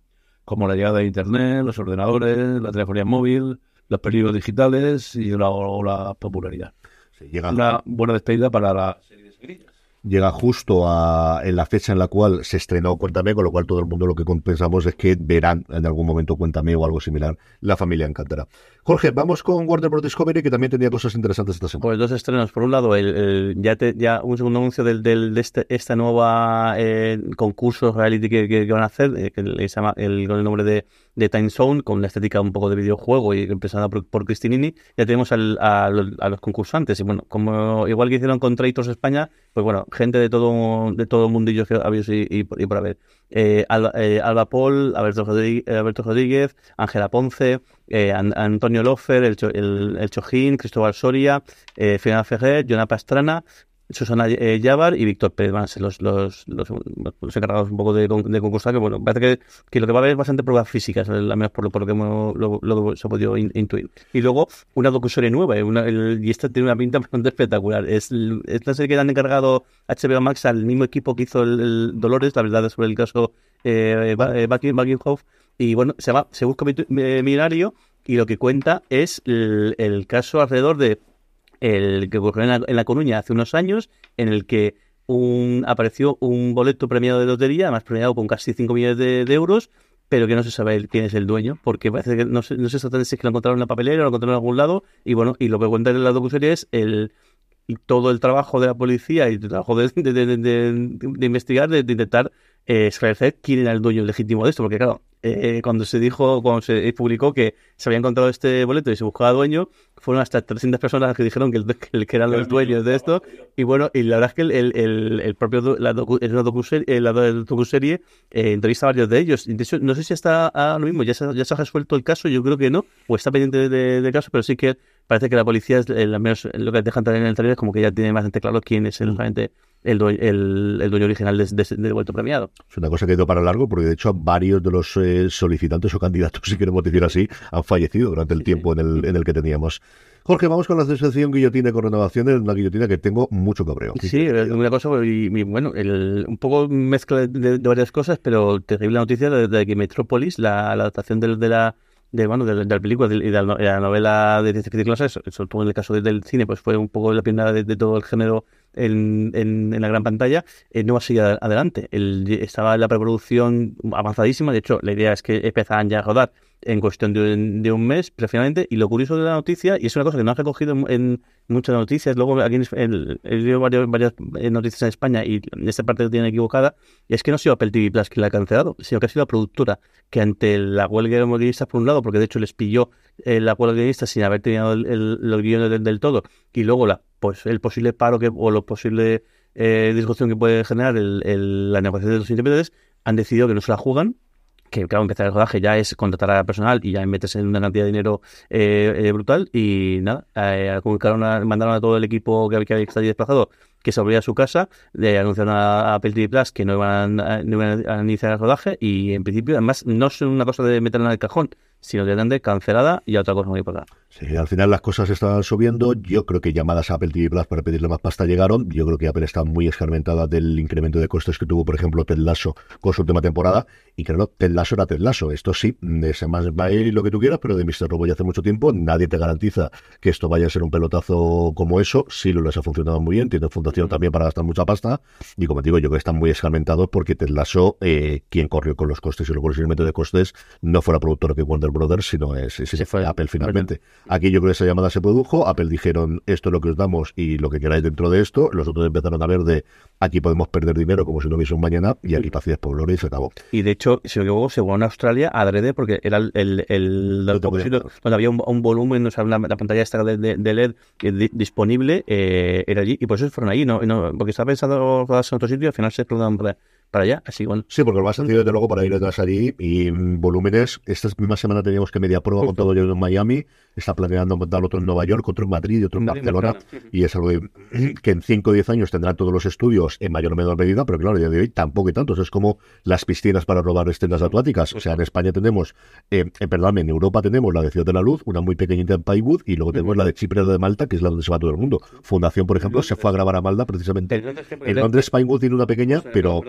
como la llegada de Internet, los ordenadores, la telefonía móvil, los peligros digitales y la, o la popularidad. Sí, Una buena despedida para la serie de Sevilla. Llega justo a, en la fecha en la cual se estrenó Cuéntame, con lo cual todo el mundo lo que pensamos es que verán en algún momento Cuéntame o algo similar, La Familia Encantará. Jorge, vamos con Warner Bros. Discovery, que también tenía cosas interesantes esta semana. Pues dos estrenos. Por un lado, el, el- ya, te- ya un segundo anuncio del, del- de este, esta nueva eh, concurso reality que, que- van a hacer, eh, que se llama el, con el nombre de de Time Zone, con la estética un poco de videojuego y empezada por, por Cristinini, ya tenemos al- a, a los concursantes. Y bueno, como igual que hicieron con Traitors España, pues bueno, gente de todo de todo mundillo que había y, y, y por haber. Eh, Alba, eh, Paul, Alberto Rodríguez, Ángela Ponce, eh, An- Antonio Lofer, el, el, el Chojín, Cristóbal Soria, eh, Fiona Ferrer, Jonah Pastrana, Susana eh, Yavar y Víctor Pérez van los, los, los, los encargados un poco de, de concursar, que bueno, parece que, que lo que va a haber es bastante pruebas físicas, al menos por lo, por lo que hemos, lo, lo se ha podido in- intuir. Y luego una docuserie nueva, eh, el- y esta tiene una pinta bastante espectacular. Es, es la serie que le han encargado HBO Max al mismo equipo que hizo el, Dolores, la verdad, sobre el caso eh, eh, Bucking- Buckinghoff, y bueno, se llama Se busca mi- millonario, y lo que cuenta es el caso alrededor de el que ocurrió en la, en La Coruña hace unos años, en el que un, apareció un boleto premiado de lotería, además premiado con casi 5 millones de, euros, pero que no se sabe quién es el dueño, porque parece que no se, no se exactamente si es que lo encontraron en la papelera o lo encontraron en algún lado, y bueno, y lo que cuenta en la docuserie es el todo el trabajo de la policía y el trabajo de, de, de- de- investigar, de intentar eh, esclarecer quién era el dueño legítimo de esto, porque claro, eh, cuando se dijo, cuando se publicó que se había encontrado este boleto y se buscaba dueño, fueron hasta 300 personas las que dijeron que, el- que, el- que eran los dueños de esto, y bueno, y la verdad es que el, el, el- el propio, la, docu, una docuserie, eh, la docuserie eh, entrevista a varios de ellos, de hecho, no sé si está ahora mismo, ya se, ha- ya se ha resuelto el caso, yo creo que no, o está pendiente de- de- caso, pero sí que parece que la policía, es, eh, al menos lo que dejan también en el trailer, es como que ya tiene bastante claro quién es el, realmente el, due- el, el dueño original de- de- vuelto premiado. Es una cosa que ha ido para largo, porque de hecho varios de los eh, solicitantes o candidatos, si queremos decir así, han fallecido durante el tiempo en el, en el que teníamos. Jorge, vamos con la sección guillotina con renovaciones, una guillotina que tengo mucho cabreo. Sí, es una cosa, y, y, bueno, el, un poco mezcla de, de varias cosas, pero terrible noticia de, de que Metrópolis, la, la adaptación de, de la de, bueno, de, la película y de, la, novela de ciencia ficción sobre todo en el caso de- del cine, pues fue un poco la de, de todo el género en, en, en la gran pantalla, eh, no va a seguir ad- adelante. El- estaba la preproducción avanzadísima, de hecho, la idea es que empezaban ya a rodar en cuestión de, un- de un mes, precisamente, y lo curioso de la noticia, y es una cosa que no han recogido en, muchas noticias, luego aquí he leído varios- varias eh, noticias en España y en esta parte lo tienen equivocada, es que no ha sido Apple TV Plus quien la ha cancelado, sino que ha sido la productora, que ante la huelga de guionistas, por un lado, porque de hecho les pilló eh, la huelga de guionistas sin haber terminado el, el- los guiones del, todo, y luego la, pues el posible paro que, o lo posible eh, discusión que puede generar el, la negociación de los intérpretes, han decidido que no se la jugan, que claro, empezar el rodaje ya es contratar a personal y ya meterse en una cantidad de dinero eh, eh, brutal y nada, eh, a- mandaron a todo el equipo que, que había que estar ahí desplazado que se volvía a su casa, le anunciaron a, Apple TV Plus que no iban, a, iban a iniciar el rodaje y en principio además no es una cosa de meterla en el cajón, sino directamente cancelada y a otra cosa muy importante. Sí, al final las cosas estaban subiendo. Yo creo que llamadas a Apple TV Plus para pedirle más pasta llegaron. Yo creo que Apple está muy escarmentada del incremento de costes que tuvo, por ejemplo, Ted Lasso con su última temporada. Y claro, Ted Lasso era Ted Lasso. Esto sí, de más va a ir lo que tú quieras, pero de Mr. Robot ya hace mucho tiempo. Nadie te garantiza que esto vaya a ser un pelotazo como eso. Sí, lo les ha funcionado muy bien. Tiene fundación también para gastar mucha pasta. Y como te digo, yo creo que están muy escarmentados porque Ted Lasso, eh, quien corrió con los costes y luego el incremento de costes, no fue la productora que Warner Brothers, sino es, es- fue. Apple finalmente. Yo creo que esa llamada se produjo, Apple dijeron esto es lo que os damos y lo que queráis dentro de esto, los otros empezaron a ver de aquí podemos perder dinero como si no hubiese un mañana y aquí paciencia por gloria y se acabó. Y de hecho, si no me equivoco, se jugó en Australia adrede porque era el, el, donde había un, un volumen, o sea, la, la pantalla esta de, LED di- disponible eh, era allí y por eso fueron allí, no, no porque estaba pensando rodarse en otro sitio y al final se para, para allá, así bueno. Sí, porque lo más sencillo desde luego para ir detrás allí y mm, volúmenes, esta misma semana teníamos que media prueba con todo ello en Miami, está planeando montar otro en Nueva York, otro en Madrid y otro en Madrid y Barcelona, Barcelona. y es algo que, que en 5 o 10 años tendrán todos los estudios en mayor o menor medida, pero claro, a día de hoy tampoco hay tantos, es como las piscinas para robar escenas acuáticas, o sea, en España tenemos, eh, eh, perdón, en Europa tenemos la de Ciudad de la Luz, una muy pequeñita en Paiwood, y luego tenemos la de Chipre de Malta, que es la donde se va todo el mundo. Fundación, por ejemplo, se fue a grabar a Malta precisamente. En Londres Pinewood tiene una pequeña, pero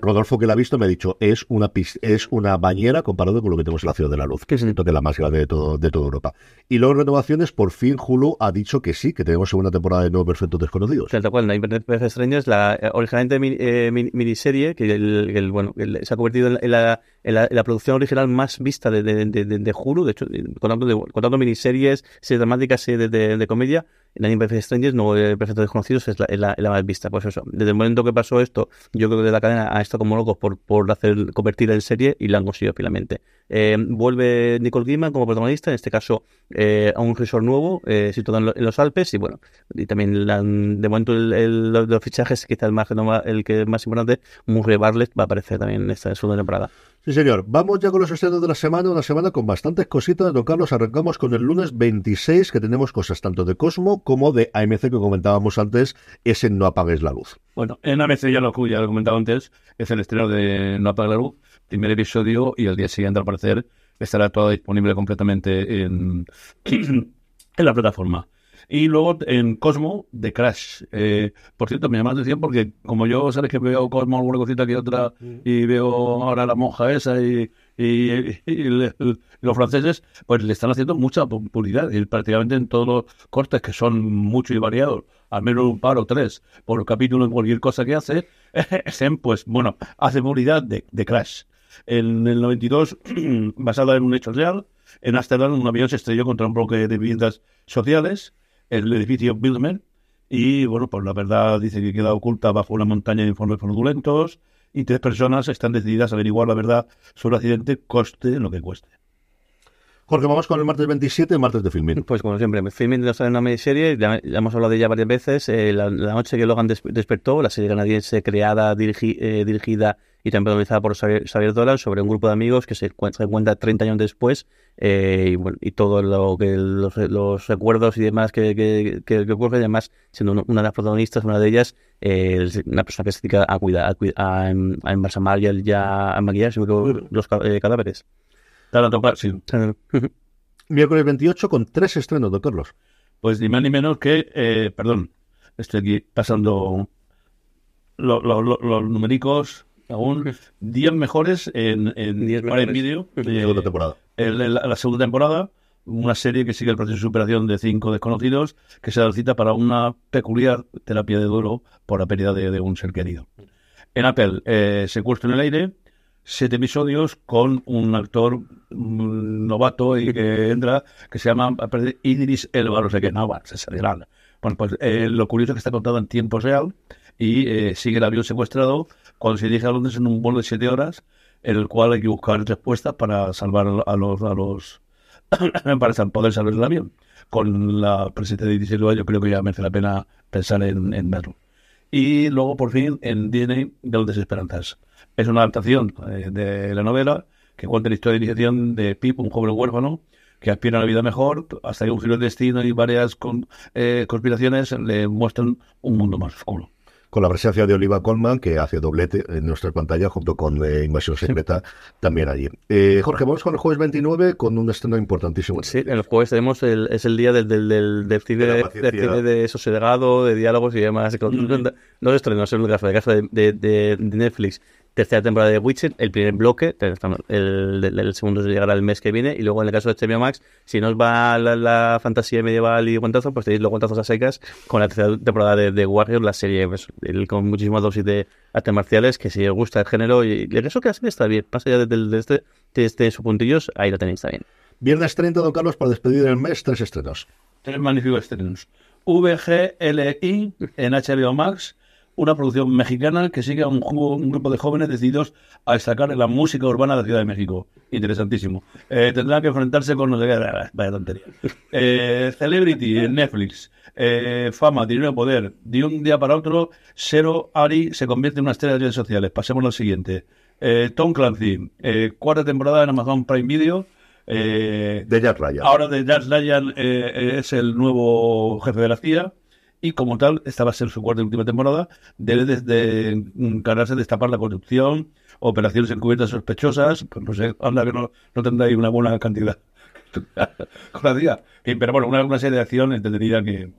Rodolfo que la ha visto me ha dicho es una es una bañera comparado con lo que tenemos en la Ciudad de la Luz, que es el que es la más grande de todo de toda Europa. Y luego renovaciones, por fin Hulu ha dicho que sí, que tenemos segunda temporada de Nuevos Perfectos Desconocidos. Tal cual, la Internet Peces Extrañas, la eh, originalmente mini- eh, mini- miniserie, que el, el, bueno, el- se ha convertido en la, la, producción original más vista de, de, de, de Hulu, de hecho, contando, de, contando miniseries, series dramáticas, series de, comedia, en Anime Perfect Strangers, no eh, Perfectos Desconocidos, es la, más vista. Pues eso, desde el momento que pasó esto, yo creo que la cadena ha estado como locos por, por hacer, convertir en serie y la han conseguido finalmente. Eh, vuelve Nicole Kidman como protagonista, en este caso eh, a un resort nuevo, eh, situado en, los Alpes, y bueno, y también la, de momento el, el, los fichajes, quizá el más, el que más importante, Murray Bartlett va a aparecer también en esta segunda temporada. Sí, señor. Vamos ya con los estrenos de la semana, una semana con bastantes cositas. Don Carlos, arrancamos con el lunes 26, que tenemos cosas tanto de Cosmo como de AMC que comentábamos antes, ese No apagues la luz. Bueno, en AMC ya lo, ya lo he comentado antes, es el estreno de No apagues la luz, primer episodio, y al día siguiente, al parecer, estará todo disponible completamente en, en la plataforma. Y luego en Cosmo, de Crash. Eh, por cierto, me llama la atención porque como yo, sabes que veo Cosmo alguna cosita que otra y veo ahora la monja esa y, y, y, y le, los franceses, pues le están haciendo mucha publicidad y prácticamente en todos los cortes que son muchos y variados, al menos un par o tres por capítulo en cualquier cosa que hace, pues bueno, hace publicidad de, de Crash. En el 92, basada en un hecho real, en Ámsterdam un avión se estrelló contra un bloque de viviendas sociales el edificio Bilderman y bueno, pues la verdad dice que queda oculta bajo una montaña de informes fraudulentos y tres personas están decididas a averiguar la verdad sobre el accidente, coste lo que cueste. Jorge, vamos con el martes 27, martes de Filmin. Pues como siempre, Filmin nos trae una miniserie, ya, ya, hemos hablado de ella varias veces, eh, la, la, noche que Logan des despertó, la serie canadiense creada, dirigi eh, dirigida y también protagonizada por Xavier, Xavier Dolan sobre un grupo de amigos que se encuentra 30 años después eh, y, bueno, y todo lo que los, los recuerdos y demás que, que, que, que ocurre, además siendo una de las protagonistas, una de ellas, eh, una persona que se dedica a cuidar, a, a, a embalsamar y a, a maquillar los eh, cadáveres. Claro, tocar, sí. Miércoles 28 con tres estrenos, doctor Carlos. Pues ni más ni menos que, eh, perdón, estoy aquí pasando los lo, lo, lo, numéricos aún 10 mejores en, en Diez mejores. Video. La segunda temporada. la segunda temporada, una serie que sigue el proceso de superación de cinco desconocidos que se da cita para una peculiar terapia de duelo por la pérdida de, de un ser querido. En Apple, eh, Secuestro en el aire, siete episodios con un actor mm, novato y que entra, que se llama Idris Elba, no sé qué, no, bueno, se. Bueno, pues eh, lo curioso es que está contado en tiempo real y eh, sigue el avión secuestrado cuando se dirige a Londres en un vuelo de siete horas, en el cual hay que buscar respuestas para salvar a los, a los para poder salvar el avión. Con la presencia de Idris Elba yo creo que ya merece la pena pensar en, en verlo. Y luego, por fin, en DNA de las Desesperanzas. Es una adaptación eh, de la novela que cuenta la historia de iniciación de Pip, un joven huérfano que aspira a una vida mejor, hasta que un giro de destino y varias eh, conspiraciones le muestran un mundo más oscuro. Con la presencia de Oliva Colman, que hace doblete en nuestra pantalla junto con eh, Invasión Secreta sí. también allí. Eh, Jorge, vamos con el jueves 29 con un estreno importantísimo. Sí, en los jueves tenemos el, es el día del, del, del, del cine, de, cine de sosegado, de diálogos y demás. Mm -hmm. Dos estrenos, en el caso, el caso de, de, de Netflix tercera temporada de Witcher, el primer bloque, el, el, el, segundo llegará el mes que viene, y luego en el caso de HBO Max, si no os va la, la fantasía medieval y guantazos, pues tenéis los guantazos a secas con la tercera temporada de, de Warrior, la serie pues, el, con muchísimas dosis de artes marciales, que si os gusta el género, y el resto que la serie está bien, más allá de, de, de este, de este sus puntillos, ahí lo tenéis, está bien. Viernes 30, don Carlos, para despedir el mes, tres estrenos. Tres magníficos estrenos. VGLI en HBO Max, una producción mexicana que sigue a un, un, grupo de jóvenes decididos a destacar en la música urbana de la Ciudad de México. Interesantísimo. Eh, tendrán que enfrentarse con... Vaya tontería. Eh, Celebrity en Netflix. Eh, fama, dinero, poder. De un día para otro, Zero Ari se convierte en una estrella de redes sociales. Pasemos al siguiente. Eh, Tom Clancy, eh, cuarta temporada en Amazon Prime Video. Eh, de Jack Ryan. Ahora de Jack Ryan eh, es el nuevo jefe de la CIA y como tal, esta va a ser su cuarta y última temporada, debe desde encargarse de destapar la corrupción, operaciones encubiertas sospechosas, pues no sé, anda que no, no tendrá una buena cantidad. Pero bueno, una, una, serie de acción entretenida que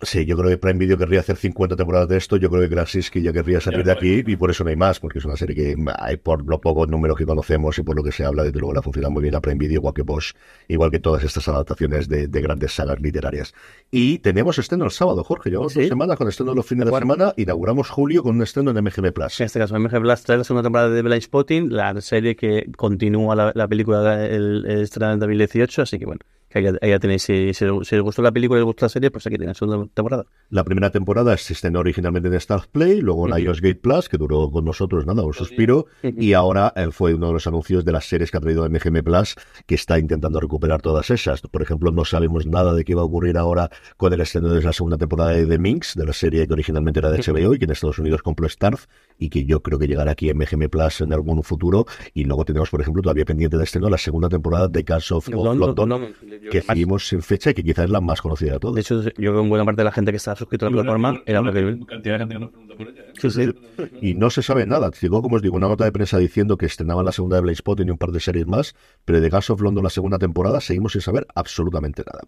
Sí, yo creo que Prime Video querría hacer 50 temporadas de esto. Yo creo que Krasinski ya querría salir de aquí y por eso no hay más, porque es una serie que hay por los pocos números que conocemos y por lo que se habla, desde luego la funciona muy bien a Prime Video, igual que Bosch, igual que todas estas adaptaciones de, de grandes sagas literarias. Y tenemos estreno el sábado, Jorge. Llevamos Sí. dos semanas con estreno los fines de semana. Inauguramos julio con un estreno en MGM Plus. En este caso, MG Blast trae la segunda temporada de Blind Spotting, la serie que continúa la, la película el, el estreno en 2018, así que bueno, que ahí, ya- ahí ya tenéis, si, si, si os gustó la película y os gustó la serie, pues aquí tenéis la segunda temporada. La primera temporada se estrenó originalmente en Star Play, luego en iOS Gate Plus, que duró con nosotros nada, un suspiro, y ahora eh, fue uno de los anuncios de las series que ha traído MGM Plus, que está intentando recuperar todas esas. Por ejemplo, no sabemos nada de qué va a ocurrir ahora con el estreno de la segunda temporada de The Minx, de la serie que originalmente era de HBO y que en Estados Unidos compró Starz, y que yo creo que llegará aquí en MGM Plus en algún futuro. Y luego tenemos, por ejemplo, todavía pendiente de estreno la segunda temporada de Cars of, London- London, London, que seguimos sin fecha y que quizás es la más conocida de todas. De hecho, yo creo que buena parte de la gente que está suscrito a la plataforma era lo que... Cantidad de gente que nos pregunta por ella. ¿eh? Sí, sí. Y no se sabe nada. Llegó, como os digo, una nota de prensa diciendo que estrenaban la segunda de Blaze Spotting y un par de series más, pero de Gas of London la segunda temporada seguimos sin saber absolutamente nada.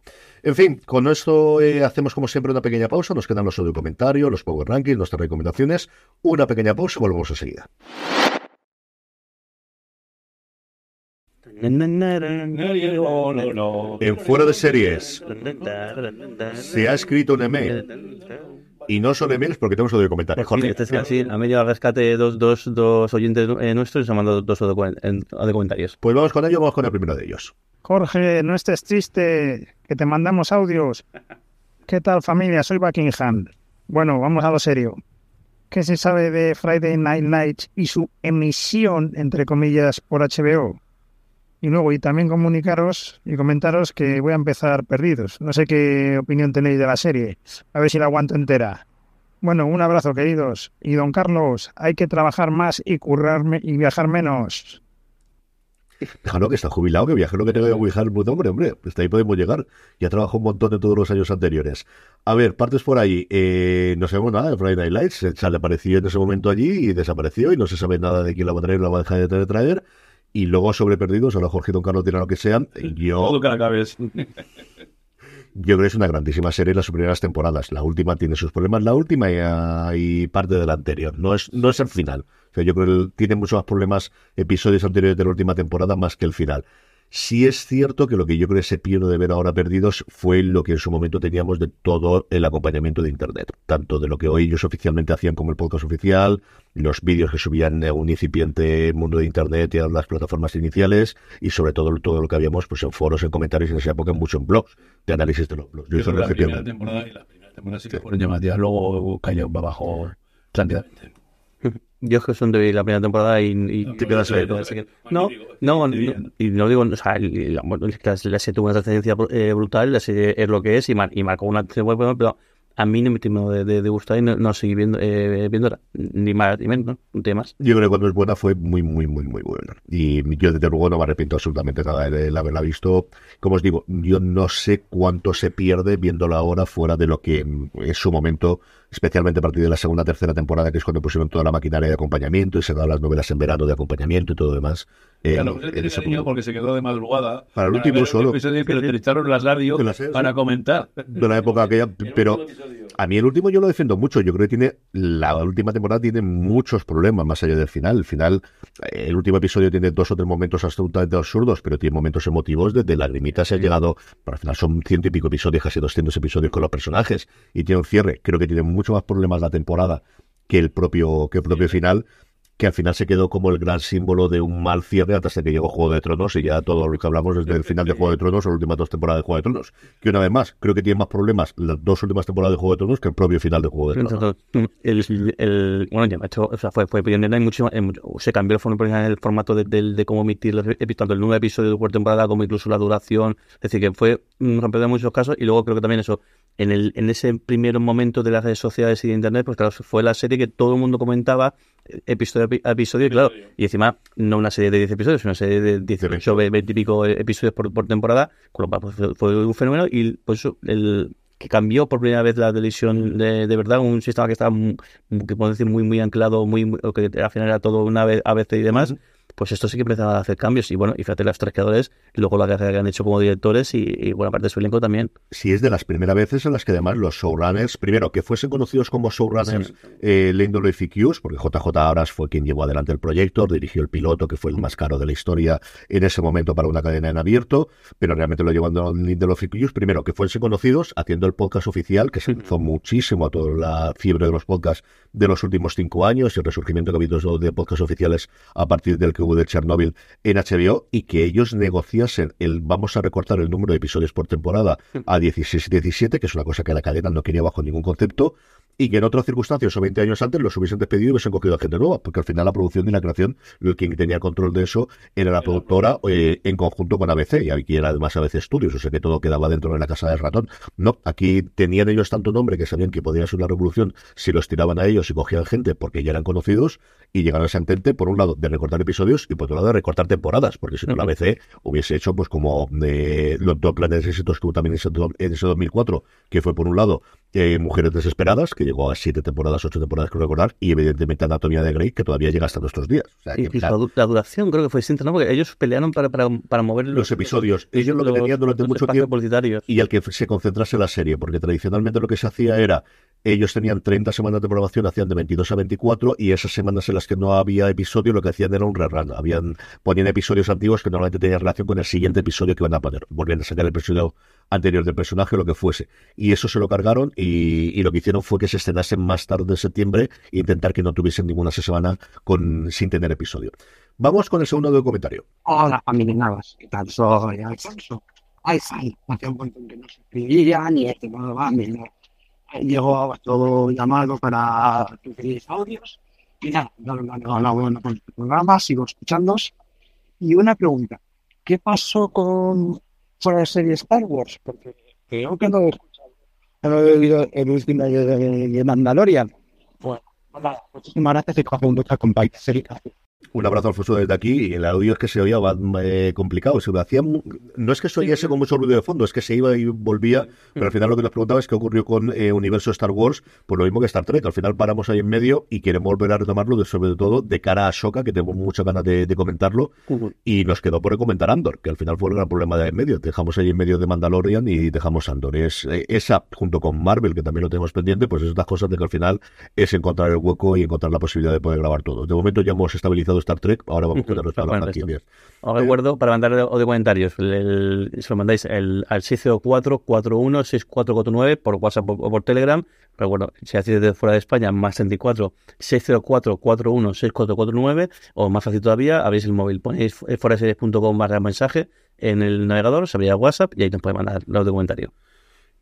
En fin, con esto eh, hacemos como siempre una pequeña pausa. Nos quedan los audio comentarios, los Power Rankings, nuestras recomendaciones. Una pequeña pausa y volvemos enseguida. En Fuera de Series se ha escrito un email. Y no son emails porque tenemos audio comentarios. Jorge, este es así, ha venido al rescate dos, dos, dos oyentes eh, nuestros y se han mandado dos audio comentarios. Pues vamos con ello, vamos con el primero de ellos. Jorge, no estés triste, que te mandamos audios. ¿Qué tal familia? Soy Buckingham. Bueno, vamos a lo serio. ¿Qué se sabe de Friday Night Lights y su emisión, entre comillas, por HBO? Y luego, y también comunicaros y comentaros que voy a empezar perdidos. No sé qué opinión tenéis de la serie. A ver si la aguanto entera. Bueno, un abrazo, queridos. Y don Carlos, hay que trabajar más y currarme y viajar menos. Déjalo que está jubilado, que viaje lo que tenga que viajar hombre, hombre. Hasta ahí podemos llegar. Ya trabajó un montón de todos los años anteriores. A ver, partes por ahí. Eh, no sabemos nada de Friday Night Lights. Se le apareció en ese momento allí y desapareció y no se sabe nada de quién la va a traer o la va a dejar de traer. Y luego sobre perdidos, ahora Jorge Don Carlos tienen lo que sean. Yo, Todo que la cabeza. yo creo que es una grandísima serie las primeras temporadas. La última tiene sus problemas, la última y, y parte de la anterior. No es, no es el final. O sea, yo creo que tiene muchos más problemas episodios anteriores de la última temporada más que el final. Sí es cierto que lo que yo creo que se pierde de ver ahora perdidos fue lo que en su momento teníamos de todo el acompañamiento de Internet, tanto de lo que hoy ellos oficialmente hacían como el podcast oficial, los vídeos que subían a un incipiente mundo de Internet y a las plataformas iniciales, y sobre todo todo lo que habíamos pues en foros, en comentarios en esa época, mucho en blogs, de análisis de los blogs. Yo que la primera temporada y la primera temporada sí que fueron llamativas. Luego cayó abajo rápidamente. Yo es que son de la primera temporada y... y Te quedas. No, no, no, y no digo, o sea, la, la, la serie tuvo una trascendencia eh, brutal, la serie es lo que es y, mar- y marcó una pero a mí no me terminó de, de, de gustar y no, no seguí viendo, eh, viéndola, ni más ni menos, ¿no? Un tema más. Yo creo que cuando es buena fue muy, muy, muy, muy buena. Y yo desde luego no me arrepiento absolutamente nada de haberla visto. Como os digo, yo no sé cuánto se pierde viéndola ahora fuera de lo que en su momento, especialmente a partir de la segunda tercera temporada, que es cuando pusieron toda la maquinaria de acompañamiento y se daban las novelas en verano de acompañamiento y todo lo demás. Eh, Claro, él en ese punto. porque se quedó de madrugada. Para el último ver solo. episodio que en las serie, para comentar. de la época aquella, pero a mí el último yo lo defiendo mucho. Yo creo que tiene la última temporada tiene muchos problemas más allá del final. El final, el último episodio tiene dos o tres momentos absolutamente absurdos, pero tiene momentos emotivos desde lagrimitas. Se ha llegado, para el final son ciento y pico episodios, casi 200 episodios con los personajes y tiene un cierre. Creo que tiene mucho más problemas la temporada que el propio que el propio final que al final se quedó como el gran símbolo de un mal cierre hasta que llegó Juego de Tronos y ya todo lo que hablamos desde el final de Juego de Tronos o las últimas dos temporadas de Juego de Tronos. Que una vez más, creo que tiene más problemas las dos últimas temporadas de Juego de Tronos que el propio final de Juego de Tronos. El, el- bueno, ya, hecho, o sea, fue, fue pionera en mucho- se cambió el formato, de, de- de cómo emitir episodios, tanto el episodio de cuarta temporada como incluso la duración. Es decir, que fue un rompedor en muchos casos y luego creo que también eso, en, el, en ese primer momento de las redes sociales y de internet, pues claro, fue la serie que todo el mundo comentaba episodio a epi- a episodio, y claro, y encima no una serie de 10 episodios, sino una serie de 18, 20 y pico episodios por, por temporada, con lo cual pues, fue, un fenómeno y pues eso, el que cambió por primera vez la televisión de, de verdad, un sistema que estaba, que podemos decir, muy muy anclado, muy, muy- que al final era todo una vez ABC y demás, pues esto sí que empezaba a hacer cambios. Y bueno, y fíjate, los tres creadores, luego la carrera que han hecho como directores y, y buena parte de su elenco también. Sí, es de las primeras veces en las que además los showrunners, primero, que fuesen conocidos como showrunners eh, leyendo los FQs, porque JJ Abras fue quien llevó adelante el proyecto, dirigió el piloto, que fue el más caro de la historia en ese momento para una cadena en abierto, pero realmente lo llevó a los FQs, primero, que fuesen conocidos haciendo el podcast oficial, que se hizo muchísimo a toda la fiebre de los podcasts de los últimos cinco años y el resurgimiento que ha habido de podcasts oficiales a partir del que de Chernobyl en HBO y que ellos negociasen el vamos a recortar el número de episodios por temporada a 16 y 17, que es una cosa que la cadena no quería bajo ningún concepto, y que en otras circunstancias o 20 años antes los hubiesen despedido y hubiesen cogido a gente nueva, porque al final la producción y la creación, quien tenía control de eso era la productora eh, en conjunto con ABC, y aquí era además ABC Studios, o sea que todo quedaba dentro de la casa del ratón. No, aquí tenían ellos tanto nombre que sabían que podía ser una revolución si los tiraban a ellos y cogían gente porque ya eran conocidos, y llegaron a ese entente, por un lado, de recortar episodios y por otro lado, de recortar temporadas, porque si no la ABC hubiese hecho pues como eh, los dos planes de éxitos que hubo también en ese, en ese 2004, que fue por un lado eh, Mujeres Desesperadas, que llegó a siete temporadas, ocho temporadas, creo recordar, y evidentemente Anatomía de Grey, que todavía llega hasta nuestros días. O sea, Y, que, y la, du- la duración creo que fue distinta, ¿no? Porque ellos pelearon para, para, para mover los episodios. Ellos lo que los- tenían durante los mucho tiempo y al que se concentrase la serie, porque tradicionalmente lo que se hacía era, ellos tenían 30 semanas de programación, hacían de 22 a 24, y esas semanas en las que no había episodio, lo que hacían era un rerun. Habían, ponían episodios antiguos que normalmente tenían relación con el siguiente episodio que iban a poner. Volvían a sacar el episodio anterior del personaje o lo que fuese. Y eso se lo cargaron y, y lo que hicieron fue que se estrenasen más tarde de septiembre e intentar que no tuviesen ninguna semana con, sin tener episodio. Vamos con el segundo comentario. Hola familia Navas, ¿qué tal? Soy Alfonso. Ay, sí, hace un montón que no se escribía ni este modo va. Llegó todo llamado para sugerir audios y nada, no, no, no, no, bueno, con este programa, sigo escuchándos. Y una pregunta, ¿qué pasó con fuera de serie Star Wars? Porque creo que no no he oído el último de, de, de Mandalorian. Bueno, nada, muchísimas gracias y cojo un mucha compañía. Un abrazo Alfonso desde aquí. Y el audio es que se oía eh, complicado. Se hacía no es que se oyese con mucho ruido de fondo, es que se iba y volvía. Pero al final lo que nos preguntaba es qué ocurrió con eh, Universo Star Wars. Pues lo mismo que Star Trek. Al final paramos ahí en medio y queremos volver a retomarlo, de- sobre todo de cara a Soka, que tenemos muchas ganas de, de comentarlo. Y nos quedó por comentar Andor, que al final fue el gran problema de ahí en medio. Dejamos ahí en medio de Mandalorian y dejamos Andor. Es eh, esa, junto con Marvel, que también lo tenemos pendiente, pues es estas cosas de que al final es encontrar el hueco y encontrar la posibilidad de poder grabar todo. De momento ya hemos estabilizado Star Trek, ahora vamos a las esto. franquicias. Os recuerdo para mandar o de comentarios, el, el- se lo mandáis el, al 604-41-6449 por WhatsApp o por Telegram. Bueno, si hacéis desde fuera de España, más 34 604-41-6449 o más fácil todavía, abrís el móvil, ponéis foraseries.com barra mensaje en el navegador, os abrirá WhatsApp y ahí nos puede mandar los de comentario.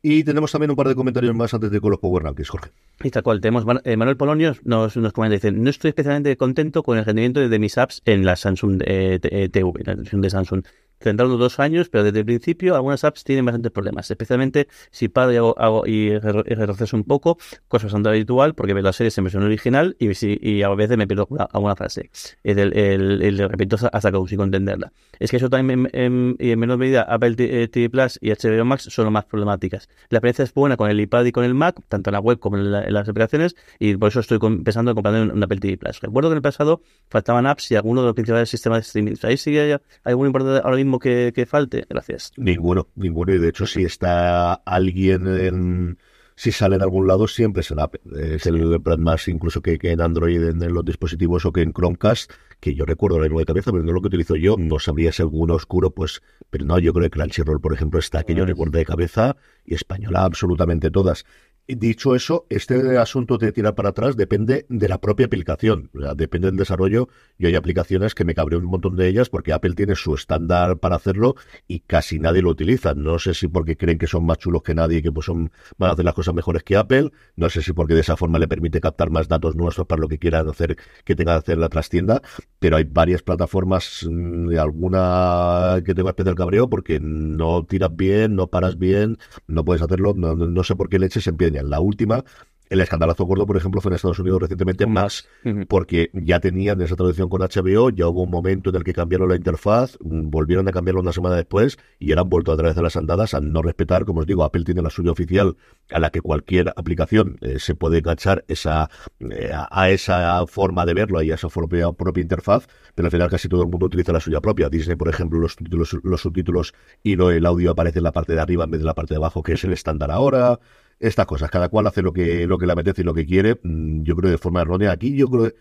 Y tenemos también un par de comentarios más antes de con los Power Rankings, Jorge. Y tal cual, tenemos eh, Manuel Polonio nos, nos comenta, dice, no estoy especialmente contento con el rendimiento de, mis apps en la Samsung eh, T- eh, TV, la versión de Samsung. Tendrán unos dos años, pero desde el principio algunas apps tienen bastantes problemas, especialmente si paro y, hago, hago- y y retroceso un poco, cosa bastante habitual, porque veo las series en versión original y, si- y a veces me pierdo alguna, alguna frase. El, el, el- repito hasta que consigo entenderla. Es que eso también, en, en- en menor medida, Apple T- eh, TV Plus y HBO Max son las más problemáticas. La experiencia es buena con el iPad y con el Mac, tanto en la web como en, la- en las aplicaciones, y por eso estoy pensando en comprar un, un Apple TV Plus. Recuerdo que en el pasado faltaban apps y algunos de los principales sistemas de streaming. ¿Ahí sí hay algún importante ahora mismo que, que falte? Gracias. Ninguno, ninguno. Y de hecho, si está alguien en. Si sale en algún lado, siempre es en Apple. Es el brand más incluso que, que en Android, en, en los dispositivos o que en Chromecast, que yo recuerdo la de cabeza, pero no lo que utilizo yo. No sabría si alguno oscuro, pues. Pero no, yo creo que Crunchyroll, por ejemplo, está que yo recuerdo de cabeza y española absolutamente todas. Y Dicho eso, este asunto de tirar para atrás depende de la propia aplicación, o sea, depende del desarrollo. Yo hay aplicaciones que me cabreo un montón de ellas porque Apple tiene su estándar para hacerlo y casi nadie lo utiliza. No sé si porque creen que son más chulos que nadie y que pues son, van a hacer las cosas mejores que Apple. No sé si porque de esa forma le permite captar más datos nuestros para lo que quieran hacer, que tenga que hacer la trastienda. Pero hay varias plataformas, mm, alguna que te va a especial cabreo porque no tiras bien, no paras bien, no puedes hacerlo. No, sé por qué leche se La última El escandalazo gordo, por ejemplo, fue en Estados Unidos recientemente más, porque ya tenían esa traducción con HBO, ya hubo un momento en el que cambiaron la interfaz, mm, volvieron a cambiarlo una semana después y ahora han vuelto a través de las andadas a no respetar, como os digo, Apple tiene la suya oficial a la que cualquier aplicación eh, se puede enganchar esa, eh, a esa forma de verlo y a esa propia, propia interfaz, pero al final casi todo el mundo utiliza la suya propia. Disney, por ejemplo, los, subtítulos, los subtítulos y no el audio aparece en la parte de arriba en vez de la parte de abajo, que es el estándar ahora estas cosas. Cada cual hace lo que, lo que le apetece y lo que quiere. Mm, yo creo de forma errónea. Aquí yo creo que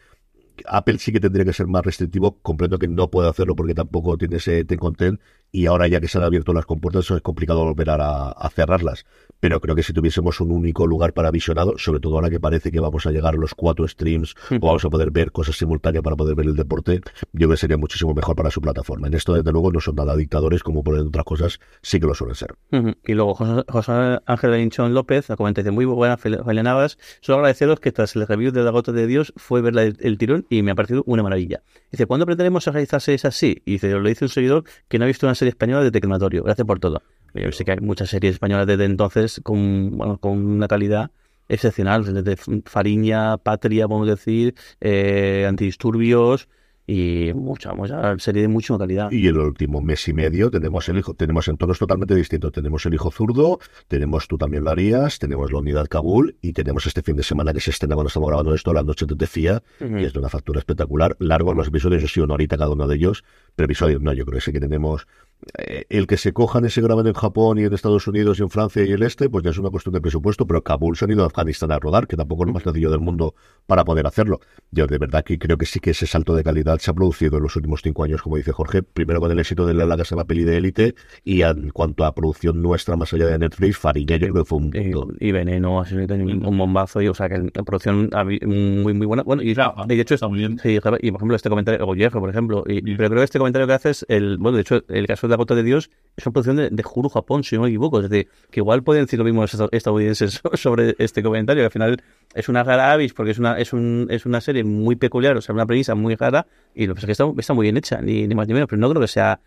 Apple sí que tendría que ser más restrictivo. Comprendo que no puede hacerlo porque tampoco tiene ese ten content y ahora ya que se han abierto las compuertas es complicado volver a, cerrarlas. Pero creo que si tuviésemos un único lugar para visionado, sobre todo ahora que parece que vamos a llegar a los cuatro streams o vamos a poder ver cosas simultáneas para poder ver el deporte, yo creo que sería muchísimo mejor para su plataforma. En esto, desde luego, no son nada dictadores como por otras cosas sí que lo suelen ser. Y luego José, Ángel Linchón López comenta, dice, muy buena, Navas, solo agradeceros que tras el review de La Gota de Dios fue ver el, el, tirón y me ha parecido una maravilla. Dice, ¿cuándo pretendemos realizar series así? Y dice, lo dice un seguidor que no ha visto una serie española de Tecmatorio. Gracias por todo. Yo sé que hay muchas series españolas desde entonces con, bueno, con una calidad excepcional, desde Fariña, Patria, podemos decir, eh, Antidisturbios, y mucha, mucha serie de mucha calidad. Y el último mes y medio tenemos el hijo, tenemos entornos totalmente distintos. Tenemos el hijo zurdo, tenemos tú también lo harías, tenemos la unidad Kabul y tenemos este fin de semana que se estrena cuando estamos grabando esto, la noche de Tefía, y es de una factura espectacular. Largo los episodios, yo sí, una horita cada uno de ellos, pero episodios no, yo creo que sí que tenemos el que se cojan y se graban en Japón y en Estados Unidos y en Francia y el este, pues ya es una cuestión de presupuesto, pero Kabul se han ido a Afganistán a rodar, que tampoco es lo más sencillo del mundo para poder hacerlo. Yo de verdad que creo que sí que ese salto de calidad se ha producido en los últimos cinco años, como dice Jorge, primero con el éxito de la Casa de la peli de élite y en cuanto a producción nuestra más allá de Netflix, Fariña yo creo que fue un... Y, y Veneno ha sido un bombazo, y o sea que la producción muy muy buena. Bueno, y, de hecho está muy bien. Sí, y por ejemplo este comentario, Gollejo, por ejemplo, y, pero creo que este comentario que haces, el, bueno, de hecho el caso de la Gota de Dios es una producción de, de Japón, si no me equivoco. Es decir, que igual pueden decir lo mismo los estadounidenses sobre este comentario, que al final es una rara avis porque es una, es, un, es una serie muy peculiar, o sea, una premisa muy rara, y lo que pasa es que está, está muy bien hecha, ni, ni más ni menos, pero no creo que sea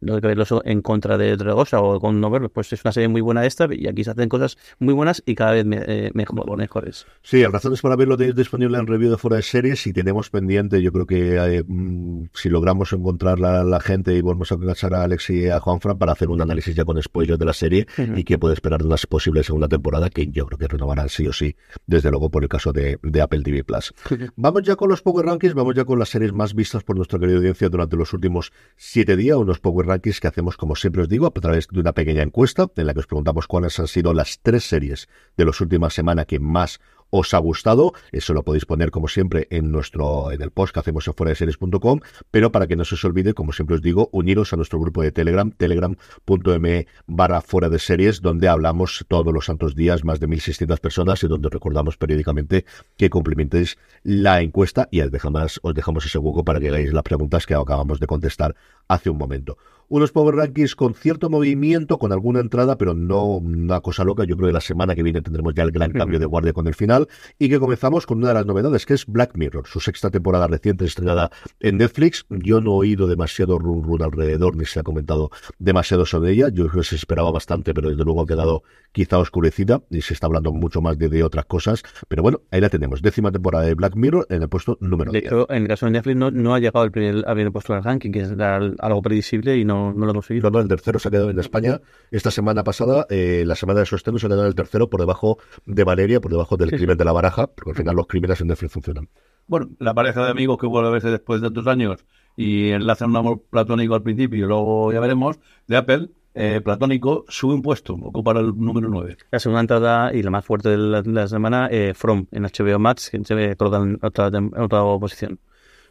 no hay que verlo en contra de otra cosa o con no verlo, pues es una serie muy buena esta y aquí se hacen cosas muy buenas y cada vez eh, mejor, mejores. Sí, razones para verlo tenéis disponible en review de fuera de series y tenemos pendiente, yo creo que eh, mm, si logramos encontrar la, la, gente y volvemos a cachar a Alex y a Juanfran para hacer un análisis ya con spoilers de la serie y que puede esperar de una posible segunda temporada que yo creo que renovarán sí o sí, desde luego por el caso de, de Apple TV Plus. Vamos ya con los Power Rankings, vamos ya con las series más vistas por nuestra querida audiencia durante los últimos siete días, unos Power Rankings que hacemos, como siempre os digo, a través de una pequeña encuesta en la que os preguntamos cuáles han sido las tres series de las últimas semanas que más os ha gustado. Eso lo podéis poner, como siempre, en nuestro en el post que hacemos en fuera de series.com. Pero para que no se os olvide, como siempre os digo, uniros a nuestro grupo de Telegram, telegram.me barra fuera de series, donde hablamos todos los santos días, más de 1.600 personas, y donde recordamos periódicamente que complementéis la encuesta y dejamos, os dejamos ese hueco para que hagáis las preguntas que acabamos de contestar hace un momento unos Power Rankings con cierto movimiento, con alguna entrada, pero no una cosa loca. Yo creo que la semana que viene tendremos ya el gran cambio de guardia con el final. Y que comenzamos con una de las novedades, que es Black Mirror, su sexta temporada reciente estrenada en Netflix. Yo no he oído demasiado run run alrededor, ni se ha comentado demasiado sobre ella. Yo creo que se esperaba bastante, pero desde luego ha quedado quizá oscurecida y se está hablando mucho más de, de otras cosas. Pero bueno, ahí la tenemos. Décima temporada de Black Mirror en el puesto número de 10. hecho, en el caso de Netflix no, no ha llegado el primer, a haber puesto el ranking, que es algo previsible y no, no lo seguido. No, no, el tercero se ha quedado en España. Esta semana pasada, eh, la semana de su estreno, se ha quedado en el tercero por debajo de Valeria, por debajo del Sí, crimen sí. de la baraja, porque al final los crímenes en Netflix funcionan. Bueno, la pareja de amigos que vuelve a verse después de tantos años y enlazan un amor platónico al principio y luego ya veremos, de Apple, eh, platónico, sube un puesto, ocupa el número 9. La segunda entrada y la más fuerte de la, de la semana, eh, From, en HBO Max, que se ve en otra, otra posición.